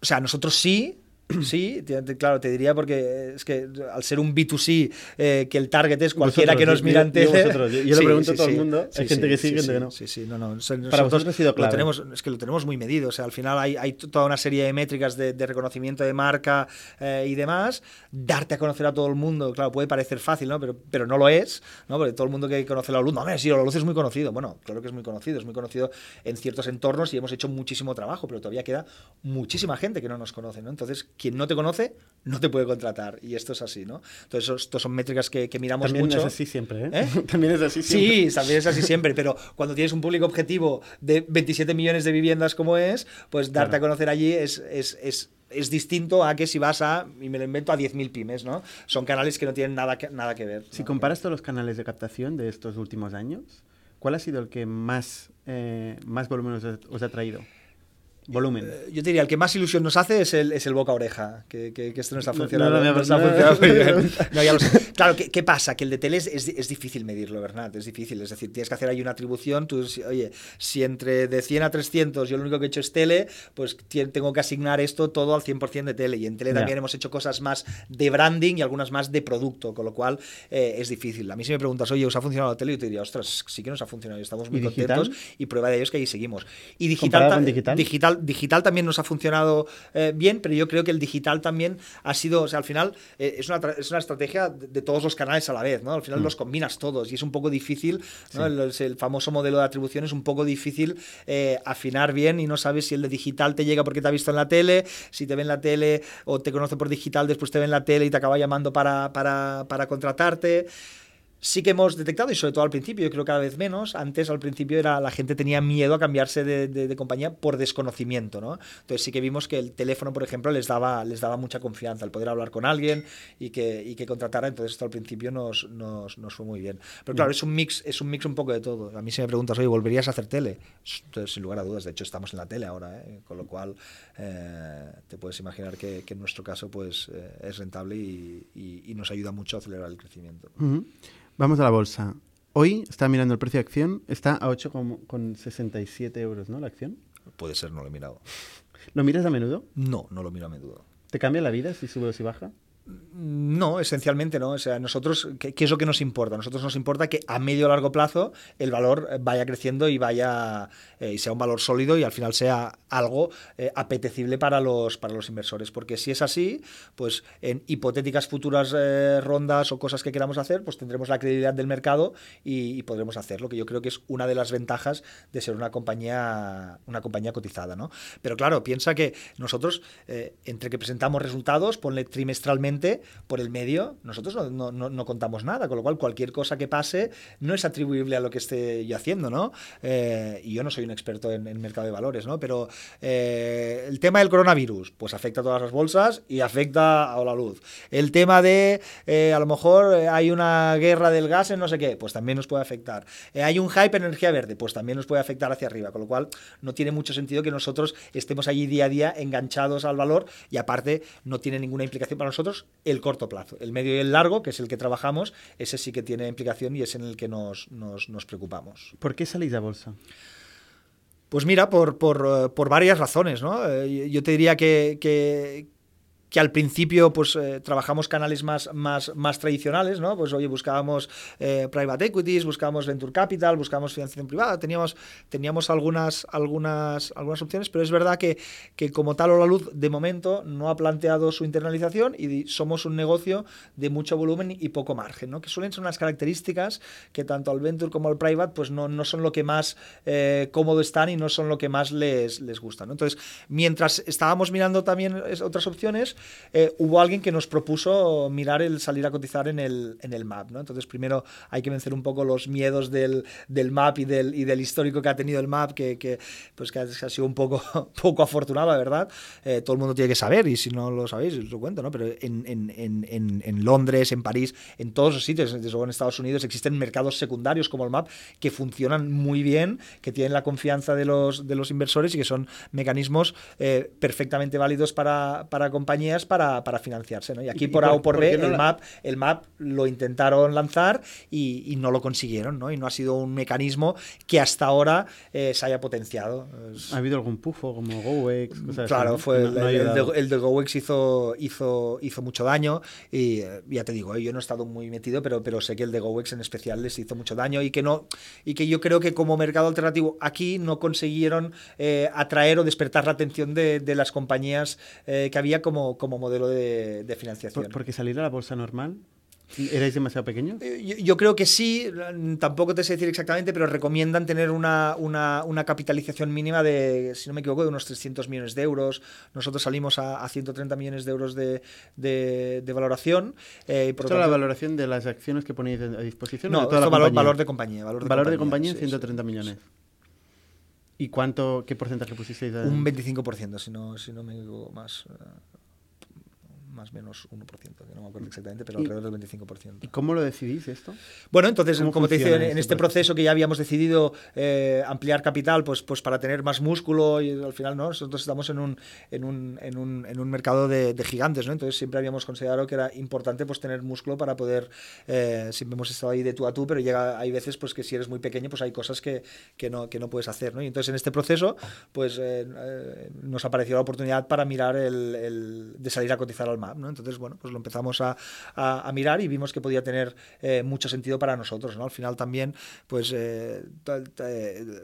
O sea, nosotros sí, [CLEARS THROAT] Sí, claro, te diría porque es que al ser un B2C, eh, que el target es cualquiera que nos mira en tele. Yo, yo, lo [LAUGHS] pregunto a todo el mundo, hay gente que sí, gente que no. Sí, sí, no, no. Para vosotros ha sido claro. Lo tenemos, es que lo tenemos muy medido. O sea, al final hay, hay toda una serie de métricas de, reconocimiento de marca eh, y demás. Darte a conocer a todo el mundo, claro, puede parecer fácil, ¿no? Pero, pero no lo es, ¿no? Porque todo el mundo que conoce la luz, no, sí, la luz es muy conocido. Bueno, claro que es muy conocido, es muy conocido en ciertos entornos y hemos hecho muchísimo trabajo, pero todavía queda muchísima gente que no nos conoce, ¿no? Entonces, quien no te conoce, no te puede contratar. Y esto es así, ¿no? Entonces, estos son métricas que, miramos mucho. También es así siempre, ¿eh? ¿Eh? [LAUGHS] También es así siempre. Sí, también es así [LAUGHS] siempre, pero cuando tienes un público objetivo de 27 millones de viviendas como es, pues darte a conocer allí es, es, es es distinto a que si vas a, y me lo invento, a 10.000 pymes, ¿no? Son canales que no tienen nada que, nada que ver. Si comparas todos los canales de captación de estos últimos años, ¿cuál ha sido el que más, eh, más volumen os ha traído? Volumen. Eh, yo te diría, el que más ilusión nos hace es el, es el boca a oreja, que, que, que este no está funcionando. no, no, no está no, funcionando muy no, bien. [LAUGHS] No, ya lo sé. Claro, ¿qué, qué pasa? Que el de tele es, es, es difícil medirlo, ¿verdad? Es difícil. Es decir, tienes que hacer ahí una atribución. Tú, oye, si entre de 100 a 300 yo lo único que he hecho es tele, pues tengo que asignar esto todo al 100% de tele. Y en tele también hemos hecho cosas más de branding y algunas más de producto, con lo cual eh, es difícil. A mí si me preguntas, oye, ¿os ha funcionado la tele? Yo te diría, ostras, sí que nos ha funcionado y estamos muy ¿Y digital? contentos. Y prueba de ello es que ahí seguimos. Y digital, ¿Comparado ta- con digital? Digital, digital también nos ha funcionado eh, bien, pero yo creo que el digital también ha sido, o sea, al final eh, es, una, es una estrategia de, de todos los canales a la vez, ¿no? Al Mm. final los combinas todos y es un poco difícil, ¿no? El, el famoso modelo de atribución es un poco difícil eh, afinar bien y no sabes si el de digital te llega porque te ha visto en la tele, si te ve en la tele o te conoce por digital, después te ve en la tele y te acaba llamando para, para, para contratarte sí que hemos detectado, y sobre todo al principio, yo creo cada vez menos, antes al principio era la gente tenía miedo a cambiarse de, de- de compañía por desconocimiento, ¿no? Entonces sí que vimos que el teléfono, por ejemplo, les daba, les daba mucha confianza, el poder hablar con alguien y que, y que contratara, entonces esto al principio nos, nos, nos fue muy bien. Pero claro, es un mix, es un mix un poco de todo. A mí si me preguntas, oye, ¿volverías a hacer tele? Entonces, sin lugar a dudas, de hecho estamos en la tele ahora, ¿eh? con lo cual eh, te puedes imaginar que, que en nuestro caso pues eh, es rentable y, y- y nos ayuda mucho a acelerar el crecimiento. Ujú. Vamos a la bolsa. Hoy está mirando el precio de acción, está a 8,67 euros, ¿no? La acción. Puede ser, no lo he mirado. ¿Lo miras a menudo? No, no lo miro a menudo. ¿Te cambia la vida si sube o si baja? No, esencialmente no. O sea, nosotros, ¿qué, qué es lo que nos importa? Nosotros nos importa que a medio o largo plazo el valor eh, vaya creciendo y vaya eh, y sea un valor sólido y al final sea algo eh, apetecible para los, para los inversores. Porque si es así, pues en hipotéticas futuras eh, rondas o cosas que queramos hacer, pues tendremos la credibilidad del mercado y, y podremos hacerlo, que yo creo que es una de las ventajas de ser una compañía, una compañía cotizada. ¿no? Pero claro, piensa que nosotros, eh, entre que presentamos resultados, ponle trimestralmente, por el medio, nosotros no, no- no- contamos nada, con lo cual cualquier cosa que pase no es atribuible a lo que esté yo haciendo, ¿no? Eh, y yo no soy un experto en, mercado de valores, ¿no? Pero eh, el tema del coronavirus, pues afecta a todas las bolsas y afecta a la luz. El tema de, eh, a lo mejor hay una guerra del gas en no sé qué, pues también nos puede afectar. Hay un hype en energía verde, pues también nos puede afectar hacia arriba, con lo cual no tiene mucho sentido que nosotros estemos allí día a día enganchados al valor y aparte no tiene ninguna implicación para nosotros el corto plazo. El medio y el largo, que es el que trabajamos, ese sí que tiene implicación y es en el que nos, nos, nos preocupamos. ¿Por qué salís a bolsa? Pues mira, por, por, eh, por varias razones, ¿no? Eh, Yo te diría que, que, que al principio pues eh, trabajamos canales más, más, más tradicionales, ¿no? Pues oye, buscábamos eh, private equities, buscábamos venture capital, buscábamos financiación privada, teníamos, teníamos algunas, algunas, algunas opciones, pero es verdad que, que como tal o la luz de momento no ha planteado su internalización y somos un negocio de mucho volumen y poco margen, ¿no? Que suelen ser unas características que tanto al venture como al private pues no, no son lo que más eh, cómodo están y no son lo que más les, les gusta. Entonces, mientras estábamos mirando también otras opciones, eh, hubo alguien que nos propuso mirar el salir a cotizar en el, en el MAP. ¿no? Entonces, primero hay que vencer un poco los miedos del, del MAP y del, y del histórico que ha tenido el MAP, que, que, pues que ha, sido un poco, [LAUGHS] poco afortunado, la verdad. Eh, todo el mundo tiene que saber, y si no lo sabéis, os lo cuento, ¿no? pero en, en, en, en Londres, en París, en todos los sitios, desde luego en Estados Unidos, existen mercados secundarios como el MAP que funcionan muy bien, que tienen la confianza de los, de los inversores y que son mecanismos eh, perfectamente válidos para, para compañías para, para financiarse. ¿no? Y aquí ¿Y por A o por B, no el, la- MAP, el MAP lo intentaron lanzar y, y no lo consiguieron, ¿no? y no ha sido un mecanismo que hasta ahora eh, se haya potenciado. Es- ¿Ha habido algún pufo como GoEx? cosas Claro, no? fue No- el, no de, el de GoEx hizo, hizo, hizo mucho daño y eh, ya te digo, eh, yo no he estado muy metido, pero, pero sé que el de GoEx en especial les hizo mucho daño y que no y que yo creo que como mercado alternativo aquí no consiguieron eh, atraer o despertar la atención de, de las compañías eh, que había como, como modelo de, de financiación. Por- porque salir a la bolsa normal, ¿erais demasiado pequeños? Eh, Yo, yo creo que sí, tampoco te sé decir exactamente, pero recomiendan tener una, una, una capitalización mínima de, si no me equivoco, de unos 300 millones de euros. Nosotros salimos a, a 130 millones de euros de, de, de valoración. eh, por ¿Esto es la tanto- valoración de las acciones que ponéis a disposición? no, de toda la esto valor, compañía? valor de compañía. Valor de Valor de compañía, sí, 130 sí, millones. sí. ¿Y cuánto, qué porcentaje pusisteis? de- Un 25%, si no, si no me equivoco más. Más o menos 1%, que no me acuerdo exactamente, pero alrededor del 25%. ¿Y cómo lo decidís esto? Bueno, entonces, ¿Cómo como te funciona en, este proceso que ya habíamos decidido eh, ampliar capital, pues, pues para tener más músculo y al final, ¿no? Nosotros estamos en un, en un, en un, en un mercado de, de gigantes, ¿no? Entonces siempre habíamos considerado que era importante pues tener músculo para poder, eh, siempre hemos estado ahí de tú a tú, pero llega, hay veces pues que si eres muy pequeño, pues hay cosas que, que, no, que no puedes hacer, ¿no? Y entonces en este proceso, pues eh, eh, nos apareció la oportunidad para mirar el, el, de salir a cotizar al ¿no? Entonces, bueno, pues lo empezamos a, a, mirar y vimos que podía tener eh, mucho sentido para nosotros, ¿no? Al final también, pues eh,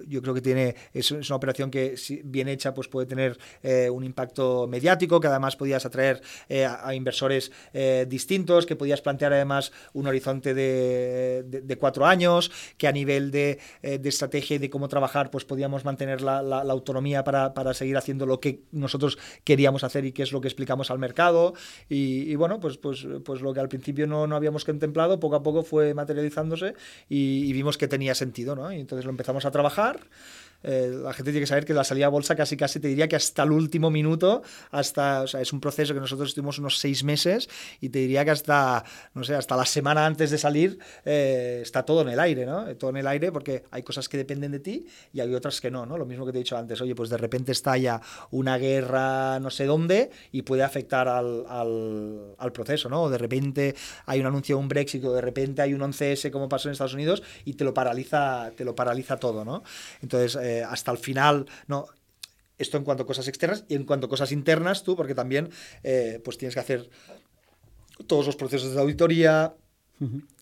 yo creo que tiene, es, una operación que si bien hecha, pues puede tener eh, un impacto mediático, que además podías atraer a, inversores distintos, que podías plantear además un horizonte de, de, cuatro años, que a nivel de, de, estrategia y de cómo trabajar, pues podíamos mantener la, la, la autonomía para, para, seguir haciendo lo que nosotros queríamos hacer y que es lo que explicamos al mercado. Y, bueno, pues, pues, pues lo que al principio no, no, habíamos contemplado, poco a poco fue materializándose y, y vimos que tenía sentido, ¿no? Y entonces lo empezamos a trabajar. Eh, la gente tiene que saber que la salida a bolsa casi casi te diría que hasta el último minuto, hasta, o sea, es un proceso que nosotros estuvimos unos seis meses y te diría que hasta, no sé, hasta la semana antes de salir eh, está todo en el aire, ¿no? Todo en el aire porque hay cosas que dependen de ti y hay otras que no, ¿no? Lo mismo que te he dicho antes, oye, pues de repente estalla una guerra no sé dónde y puede afectar al, al, al proceso, ¿no? O de repente hay un anuncio de un Brexit o de repente hay un 11S como pasó en Estados Unidos y te lo paraliza, te lo paraliza todo, ¿no? Entonces, eh, hasta el final, ¿no? Esto en cuanto a cosas externas y en cuanto a cosas internas, tú, porque también eh, pues tienes que hacer todos los procesos de auditoría.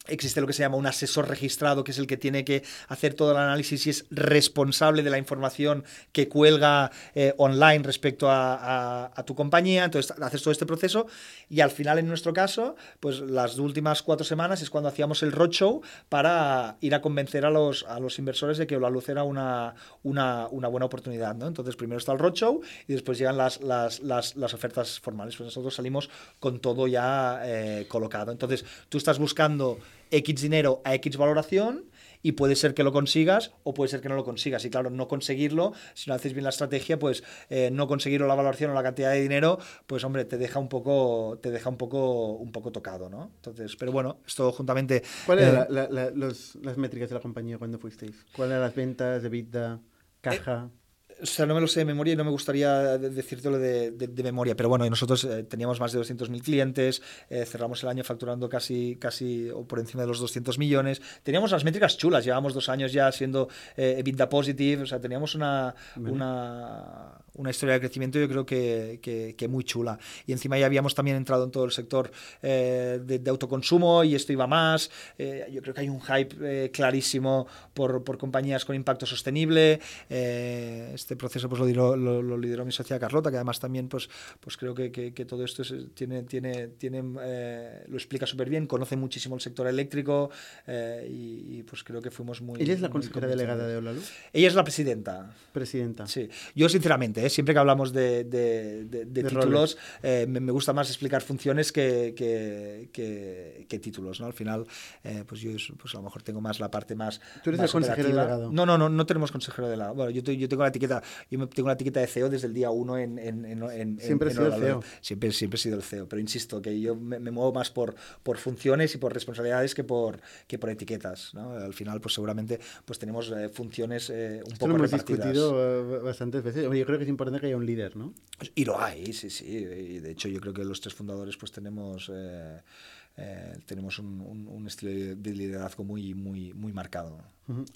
Existe lo que se llama un asesor registrado, que es el que tiene que hacer todo el análisis y es responsable de la información que cuelga eh, online respecto a, tu compañía. Entonces, haces todo este proceso y al final, en nuestro caso, pues las últimas cuatro semanas es cuando hacíamos el roadshow para ir a convencer a los, a los inversores de que la luz era una, una, una buena oportunidad. ¿no? Entonces, primero está el roadshow y después llegan las, las, las, las ofertas formales. Pues nosotros salimos con todo ya eh, colocado. Entonces, tú estás buscando X dinero a X valoración y puede ser que lo consigas o puede ser que no lo consigas. Y claro, no conseguirlo, si no haces bien la estrategia, pues eh, no conseguirlo la valoración o la cantidad de dinero, pues hombre, te deja un poco, te deja un poco, un poco tocado, ¿no? Entonces, pero bueno, esto juntamente. ¿Cuáles eran eh, la, la, los, las métricas de la compañía cuando fuisteis? ¿Cuáles eran las ventas, de EBITDA, caja? Eh, o sea, no me lo sé de memoria y no me gustaría decírtelo de, de, de memoria, pero bueno, nosotros eh, teníamos más de 200.000 clientes, eh, cerramos el año facturando casi, casi o por encima de los 200 millones, teníamos las métricas chulas, llevamos dos años ya siendo eh, EBITDA positive, o sea, teníamos una, una, una, historia de crecimiento yo creo que, que, que, muy chula. Y encima ya habíamos también entrado en todo el sector eh, de, de, autoconsumo y esto iba más, yo creo que hay un hype clarísimo por, por compañías con impacto sostenible, este proceso pues lo lideró, lo, lo lideró, mi socia Carlota, que además también pues, pues creo que, que, todo esto es, tiene, tiene, tiene eh, lo explica súper bien, conoce muchísimo el sector eléctrico eh, y, y, pues creo que fuimos muy... ¿Ella es la consejera delegada de Olaluz? Ella es la presidenta. Presidenta. Sí. Yo sinceramente, ¿eh? siempre que hablamos de, de, de, de títulos, me, me, gusta más explicar funciones que, que títulos, ¿no? Al final, eh, pues yo pues a lo mejor tengo más la parte más... ¿Tú eres más el consejero delegado? No, no, no, no tenemos consejero delegado. Bueno, yo, yo tengo la etiqueta yo tengo la etiqueta de CEO desde el día uno en, en, en, en siempre he sido el CEO siempre, siempre he sido el CEO pero insisto que yo me, me, muevo más por, por funciones y por responsabilidades que por, que por etiquetas ¿no? al final pues seguramente pues tenemos eh, funciones eh, un Esto poco lo hemos repartidas discutido eh, bastantes veces yo creo que es importante que haya un líder ¿no? y lo hay sí sí y de hecho yo creo que los tres fundadores pues tenemos eh, eh, tenemos un, un, un, estilo de liderazgo muy, muy, muy marcado.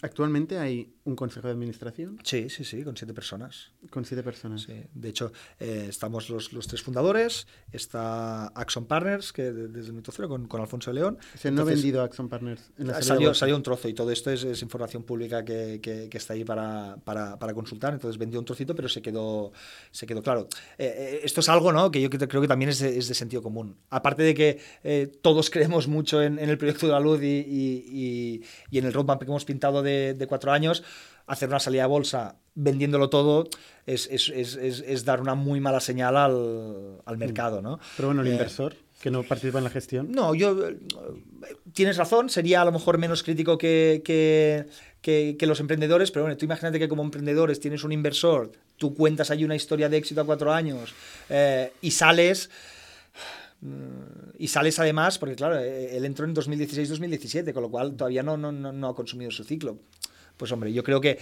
¿Actualmente hay un consejo de administración? Sí, sí, sí, con siete personas. Con siete personas. Sí. De hecho, eh, estamos los, los, tres fundadores, está Axon Partners, que desde el minuto cero, con, con Alfonso de León. Se no ha vendido Axon Partners. En la salió, salió un trozo y todo esto es, es información pública que, que, que, está ahí para, para, para, consultar. Entonces vendió un trocito, pero se quedó, se quedó claro. Eh, esto es algo ¿no? que yo creo que también es de, es de sentido común. Aparte de que eh, todos [LAUGHS] creemos mucho en, en, el proyecto de la luz y, y, y, y en el roadmap que hemos pintado de, de, cuatro años, hacer una salida a bolsa vendiéndolo todo es, es, es, es dar una muy mala señal al, al mercado. ¿no? Pero bueno, el eh, inversor que no participa en la gestión. No, yo. Tienes razón, sería a lo mejor menos crítico que, que, que, que, los emprendedores, pero bueno, tú imagínate que como emprendedores tienes un inversor, tú cuentas ahí una historia de éxito a cuatro años eh, y sales y sales además, porque claro, eh, él entró en 2016-2017, con lo cual todavía no, no, no, no ha consumido su ciclo. Pues hombre, yo creo que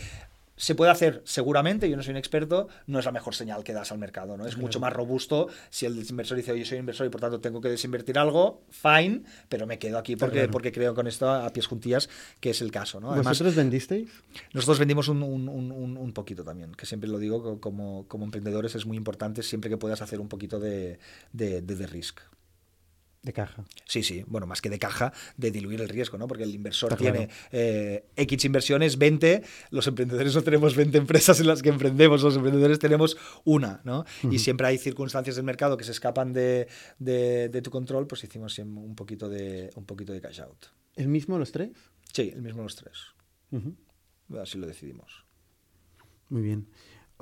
se puede hacer seguramente, yo no soy un experto, no es la mejor señal que das al mercado, ¿no? Es mucho más robusto si el inversor dice, oye, soy inversor y por tanto tengo que desinvertir algo, fine, pero me quedo aquí porque, porque creo con esto a pies juntillas que es el caso, ¿no? Además, ¿Vosotros vendisteis? Nosotros vendimos un, un, un, un, poquito también, que siempre lo digo, como, como emprendedores es muy importante siempre que puedas hacer un poquito de, de, de, de risk. De caja. Sí, sí, bueno, más que de caja, de diluir el riesgo, ¿no? Porque el inversor tiene eh, X inversiones, 20, los emprendedores no tenemos 20 empresas en las que emprendemos, los emprendedores tenemos una, ¿no? Y siempre hay circunstancias del mercado que se escapan de, de, tu control, pues hicimos un poquito, de, un poquito de cash out. ¿El mismo los tres? Sí, el mismo los tres. Así lo decidimos. Muy bien.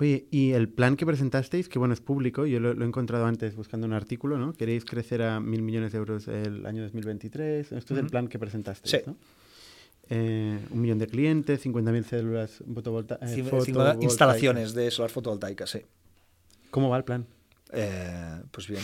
Oye, y el plan que presentasteis, que bueno, es público, yo lo, he encontrado antes buscando un artículo, ¿no? Queréis crecer a mil millones de euros el año 2023. Esto es el plan que presentasteis, ¿no? Eh, un millón de clientes, 50.000 células fotovoltaicas. Eh, instalaciones de solar fotovoltaica, sí. ¿Cómo va el plan? Eh, pues bien,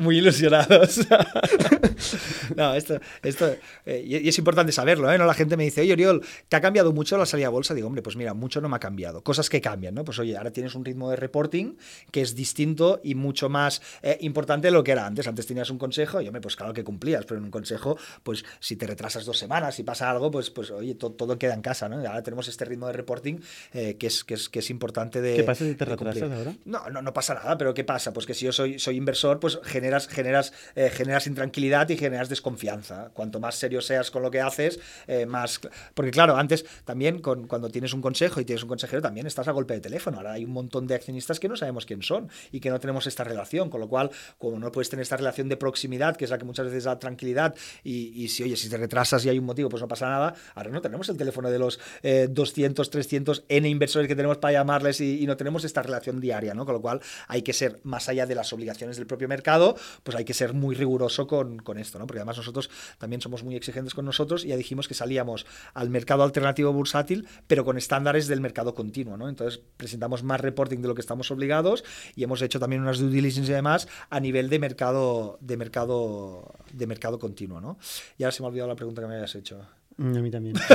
muy ilusionados. [LAUGHS] no, esto, esto eh, y es importante saberlo, ¿eh? ¿no? La gente me dice, oye, Oriol, ¿te ha cambiado mucho la salida a bolsa? Digo, hombre, pues mira, mucho no me ha cambiado. Cosas que cambian, ¿no? Pues oye, ahora tienes un ritmo de reporting que es distinto y mucho más eh, importante de lo que era antes. Antes tenías un consejo y, hombre, pues claro que cumplías, pero en un consejo, pues si te retrasas dos semanas, si pasa algo, pues, pues oye, todo queda en casa, ¿no? ahora tenemos este ritmo de reporting que, es, que, es, que es importante de. ¿Qué pasa si te retrasas ahora? No, no, no pasa nada, pero ¿qué pasa? Pues que si yo soy, soy inversor, pues generas, generas, eh, generas intranquilidad y generas desconfianza. Cuanto más serio seas con lo que haces, eh, más... Porque claro, antes también con, cuando tienes un consejo y tienes un consejero, también estás a golpe de teléfono. Ahora hay un montón de accionistas que no sabemos quién son y que no tenemos esta relación, con lo cual, como no puedes tener esta relación de proximidad, que es la que muchas veces da tranquilidad, y, si, oye, si te retrasas y hay un motivo, pues no pasa nada, ahora no tenemos el teléfono de los 200, 300 N inversores que tenemos para llamarles y, y no tenemos esta relación diaria, ¿no? Con lo cual hay que ser más allá de las obligaciones del propio mercado, pues hay que ser muy riguroso con, con, esto, ¿no? Porque además nosotros también somos muy exigentes con nosotros y ya dijimos que salíamos al mercado alternativo bursátil, pero con estándares del mercado continuo, ¿no? Entonces presentamos más reporting de lo que estamos obligados y hemos hecho también unas due diligence y demás a nivel de mercado, de mercado, de mercado continuo, ¿no? Y ahora se me ha olvidado la pregunta que me habías hecho. Mm, a mí también. [LAUGHS]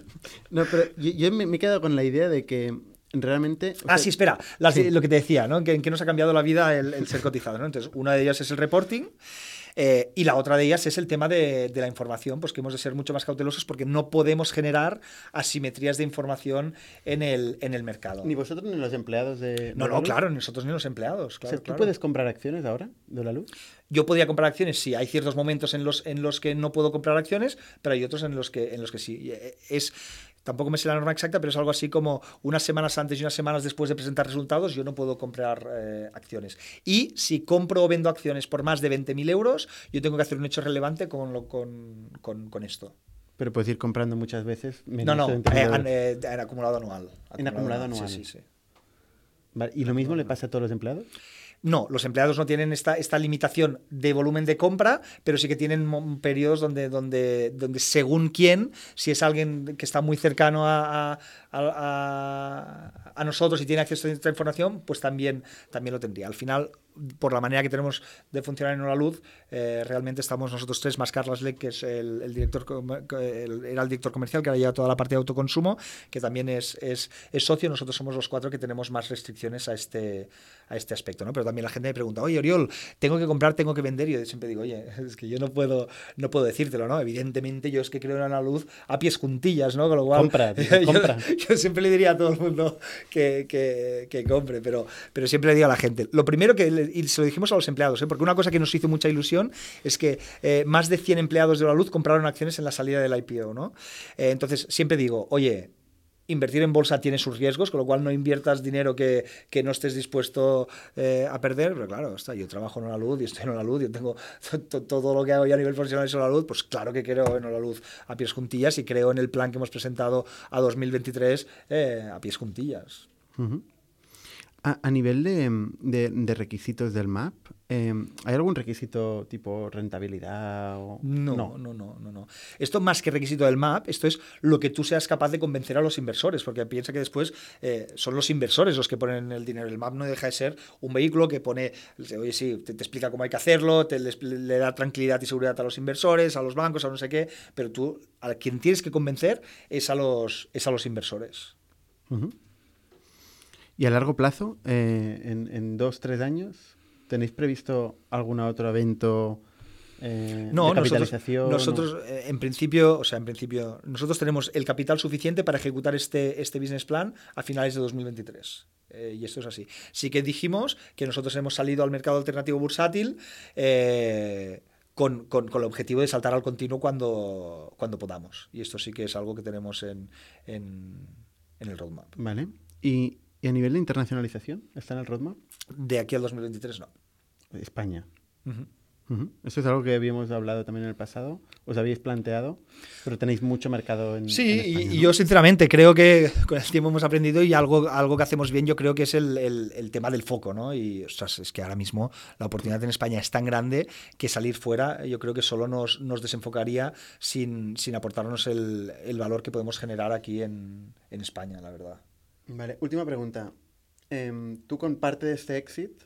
[LAUGHS] no, pero yo, me, me he quedado con la idea de que realmente... ah, sí, espera, lo que te decía, ¿no? Que, que nos ha cambiado la vida el, ser cotizado, ¿no? Entonces, una de ellas es el reporting. Eh, y la otra de ellas es el tema de, de, la información, pues que hemos de ser mucho más cautelosos porque no podemos generar asimetrías de información en el, en el mercado. Ni vosotros ni los empleados de... No, no, claro, ni nosotros ni los empleados. Claro, ¿Tú puedes comprar acciones ahora de la luz? Yo podía comprar acciones, sí. Hay ciertos momentos en los, en los que no puedo comprar acciones, pero hay otros en los que, en los que sí. Eh, es tampoco me sé la norma exacta, pero es algo así como unas semanas antes y unas semanas después de presentar resultados, yo no puedo comprar eh, acciones. Y si compro o vendo acciones por más de 20.000 euros, yo tengo que hacer un hecho relevante con, lo, con, con, esto. Pero puedes ir comprando muchas veces. no, no, eh, eh, en, acumulado anual. en acumulado anual. Sí, sí, sí. ¿Y lo mismo le pasa a todos los empleados? No, los empleados no tienen esta, esta limitación de volumen de compra, pero sí que tienen periodos donde, donde, donde según quién, si es alguien que está muy cercano a, a, a, nosotros y tiene acceso a esta información, pues también, también lo tendría. Al final, por la manera que tenemos de funcionar en la luz, eh, realmente estamos nosotros tres, más Carlos Leck, que es el, director, era el director comercial, que ahora lleva toda la parte de autoconsumo, que también es, es, es, socio. Nosotros somos los cuatro que tenemos más restricciones a este, a este aspecto. ¿no? Pero también la gente me pregunta, oye, Oriol, tengo que comprar, tengo que vender. Y yo siempre digo, oye, [LAUGHS] es que yo no puedo, no puedo decírtelo, ¿no? Evidentemente, yo es que creo en la luz a pies juntillas, ¿no? Con lo cual, compra, [LAUGHS] compra. [LAUGHS] Yo, siempre le diría a todo el mundo que, que, que compre, pero, pero siempre le digo a la gente, lo primero que y se lo dijimos a los empleados, ¿eh? porque una cosa que nos hizo mucha ilusión es que eh, más de 100 empleados de la luz compraron acciones en la salida del IPO. ¿no? Eh, entonces, siempre digo, oye, invertir en bolsa tiene sus riesgos, con lo cual no inviertas dinero que, que no estés dispuesto a perder. Pero claro, está, yo trabajo en la luz y estoy en la luz, yo tengo todo lo que hago ya a nivel profesional es la luz, pues claro que creo en la luz a pies juntillas y creo en el plan que hemos presentado a 2023 a pies juntillas. A, nivel de, de, requisitos del MAP, Em, ¿Hay algún requisito tipo rentabilidad? O... No, no, no, no, no, Esto más que requisito del MAP, esto es lo que tú seas capaz de convencer a los inversores, porque piensa que después eh, son los inversores los que ponen el dinero. El MAP no deja de ser un vehículo que pone, oye, sí, te, explica cómo hay que hacerlo, te, le da tranquilidad y seguridad a los inversores, a los bancos, a no sé qué, pero tú a quien tienes que convencer es a los, es a los inversores. ¿Y a largo plazo, eh, en, en dos, tres años? ¿Tenéis previsto algún otro evento eh, no, de capitalización? Nosotros, nosotros eh, en principio, o sea, en principio, nosotros tenemos el capital suficiente para ejecutar este, este business plan a finales de 2023. Eh, y esto es así. Sí que dijimos que nosotros hemos salido al mercado alternativo bursátil con, con, con, el objetivo de saltar al continuo cuando, cuando podamos. Y esto sí que es algo que tenemos en, en, en el roadmap. Vale. ¿Y, ¿Y a nivel de internacionalización está en el roadmap? De aquí al 2023 no. España. Esto es algo que habíamos hablado también en el pasado, os habéis planteado, pero tenéis mucho mercado en. Sí, y, yo sinceramente creo que con el tiempo hemos aprendido y algo, algo que hacemos bien, yo creo que es el, el, tema del foco, ¿no? Y es que ahora mismo la oportunidad en España es tan grande que salir fuera, yo creo que solo nos, nos desenfocaría sin, sin aportarnos el, el, valor que podemos generar aquí en, en España, la verdad. Vale, última pregunta. Em, ¿Tú con parte de este éxito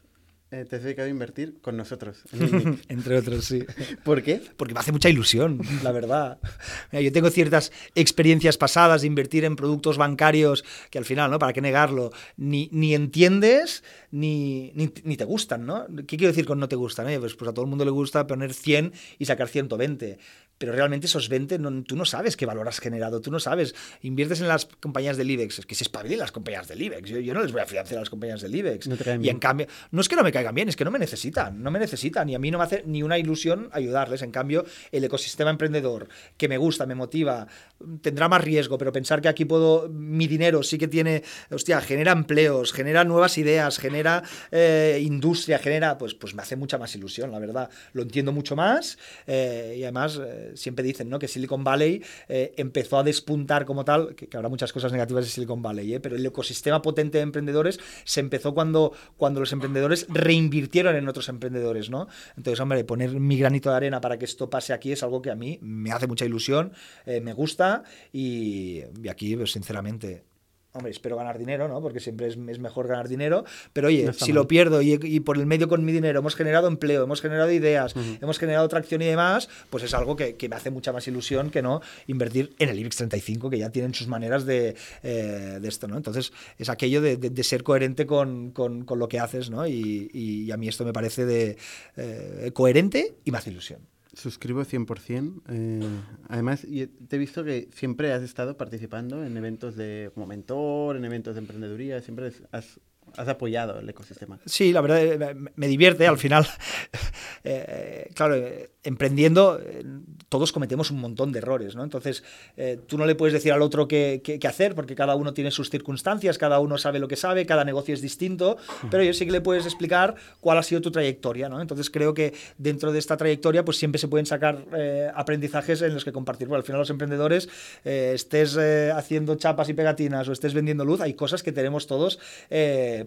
eh, te has dedicado a invertir con nosotros? [LAUGHS] Entre otros, sí. [LAUGHS] ¿Por qué? Porque me hace mucha ilusión, la verdad. [LAUGHS] yo tengo ciertas experiencias pasadas de invertir en productos bancarios que al final, ¿no? ¿Para qué negarlo? Ni, ni entiendes ni, ni, te gustan, ¿no? ¿Qué quiero decir con no te gustan? Eh? Pues, pues, a todo el mundo le gusta poner 100 y sacar 120 pero realmente esos 20 tú no sabes qué valor has generado, tú no sabes. Inviertes en las compañías del IBEX, es que se espabilen las compañías del IBEX. Yo, no les voy a financiar a las compañías del IBEX. y en cambio, no es que no me caigan bien, es que no me necesitan, no me necesitan y a mí no me hace ni una ilusión ayudarles. En cambio, el ecosistema emprendedor que me gusta, me motiva, tendrá más riesgo, pero pensar que aquí puedo, mi dinero sí que tiene, hostia, genera empleos, genera nuevas ideas, genera eh, industria, genera, pues, pues me hace mucha más ilusión, la verdad. Lo entiendo mucho más eh, y además eh, siempre dicen ¿no? que Silicon Valley empezó a despuntar como tal, que, habrá muchas cosas negativas de Silicon Valley, pero el ecosistema potente de emprendedores se empezó cuando, cuando los emprendedores reinvirtieron en otros emprendedores, ¿no? Entonces, hombre, poner mi granito de arena para que esto pase aquí es algo que a mí me hace mucha ilusión, me gusta y, aquí, pues, sinceramente, hombre, espero ganar dinero, ¿no? Porque siempre es, mejor ganar dinero, pero oye, si lo pierdo y, por el medio con mi dinero hemos generado empleo, hemos generado ideas, hemos generado tracción y demás, pues es algo que, me hace mucha más ilusión que no invertir en el IBEX 35, que ya tienen sus maneras de, eh, esto, ¿no? Entonces, es aquello de, ser coherente con, lo que haces, ¿no? Y, a mí esto me parece de eh, coherente y más ilusión. Suscribo 100%. Eh, además, te he visto que siempre has estado participando en eventos de como mentor, en eventos de emprendeduría, siempre has has apoyado el ecosistema. Sí, la verdad eh, me divierte al final. [LAUGHS] Eh, claro, eh, emprendiendo todos cometemos un montón de errores, ¿no? Entonces, tú no le puedes decir al otro qué, qué, hacer porque cada uno tiene sus circunstancias, cada uno sabe lo que sabe, cada negocio es distinto, pero yo sí que le puedes explicar cuál ha sido tu trayectoria, ¿no? Entonces, creo que dentro de esta trayectoria pues siempre se pueden sacar aprendizajes en los que compartir. Bueno, al final los emprendedores, estés haciendo chapas y pegatinas o estés vendiendo luz, hay cosas que tenemos todos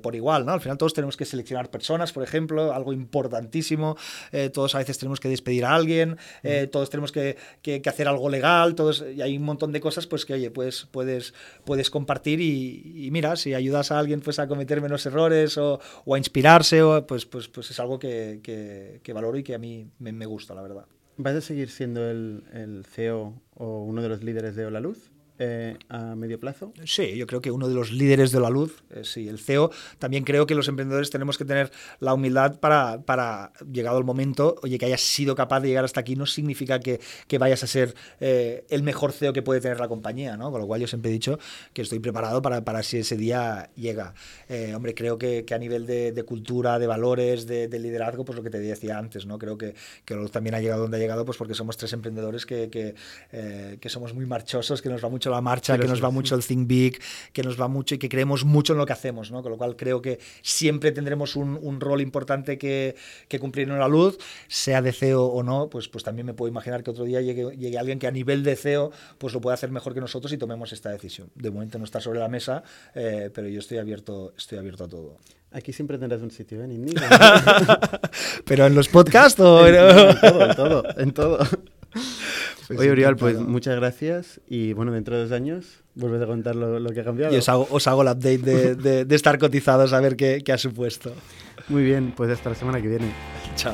por igual, ¿no? Al final todos tenemos que seleccionar personas, por ejemplo, algo importantísimo, eh, todos a veces tenemos que despedir a alguien, eh, todos tenemos que, hacer algo legal, todos, y hay un montón de cosas pues que, oye, pues puedes, puedes compartir y, mira, si ayudas a alguien pues a cometer menos errores o, a inspirarse, o, pues, pues, pues es algo que, valoro y que a mí me, gusta, la verdad. ¿Vas a seguir siendo el, el CEO o uno de los líderes de Hola Luz? Eh, a medio plazo? Sí, yo creo que uno de los líderes de la luz, eh, sí, el CEO. También creo que los emprendedores tenemos que tener la humildad para, para, llegado el momento, oye, que hayas sido capaz de llegar hasta aquí no significa que, que vayas a ser eh, el mejor CEO que puede tener la compañía, ¿no? Con lo cual yo siempre he dicho que estoy preparado para, para si ese día llega. hombre, creo que, que, a nivel de, de cultura, de valores, de, de, liderazgo, pues lo que te decía antes, ¿no? Creo que, que la luz también ha llegado donde ha llegado, pues porque somos tres emprendedores que, que, que somos muy marchosos, que nos va mucho mucho la marcha, que nos va mucho el Think Big, que nos va mucho y que creemos mucho en lo que hacemos, ¿no? Con lo cual creo que siempre tendremos un, un rol importante que, que, cumplir en la luz, sea de CEO o no, pues, pues también me puedo imaginar que otro día llegue, llegue alguien que a nivel de CEO pues lo pueda hacer mejor que nosotros y tomemos esta decisión. De momento no está sobre la mesa, eh, pero yo estoy abierto, estoy abierto a todo. Aquí siempre tendrás un sitio, ¿eh? Ni [LAUGHS] ¿Pero en los podcasts o...? en, [LAUGHS] en todo, en todo, en todo. Pues Oye, Uriol, pues muchas gracias y bueno, dentro de dos años vuelves a contar lo, lo que ha cambiado. Y os hago, os hago el update de, de, de estar cotizados a ver qué, qué ha supuesto. Muy bien, pues hasta la semana que viene. Chao.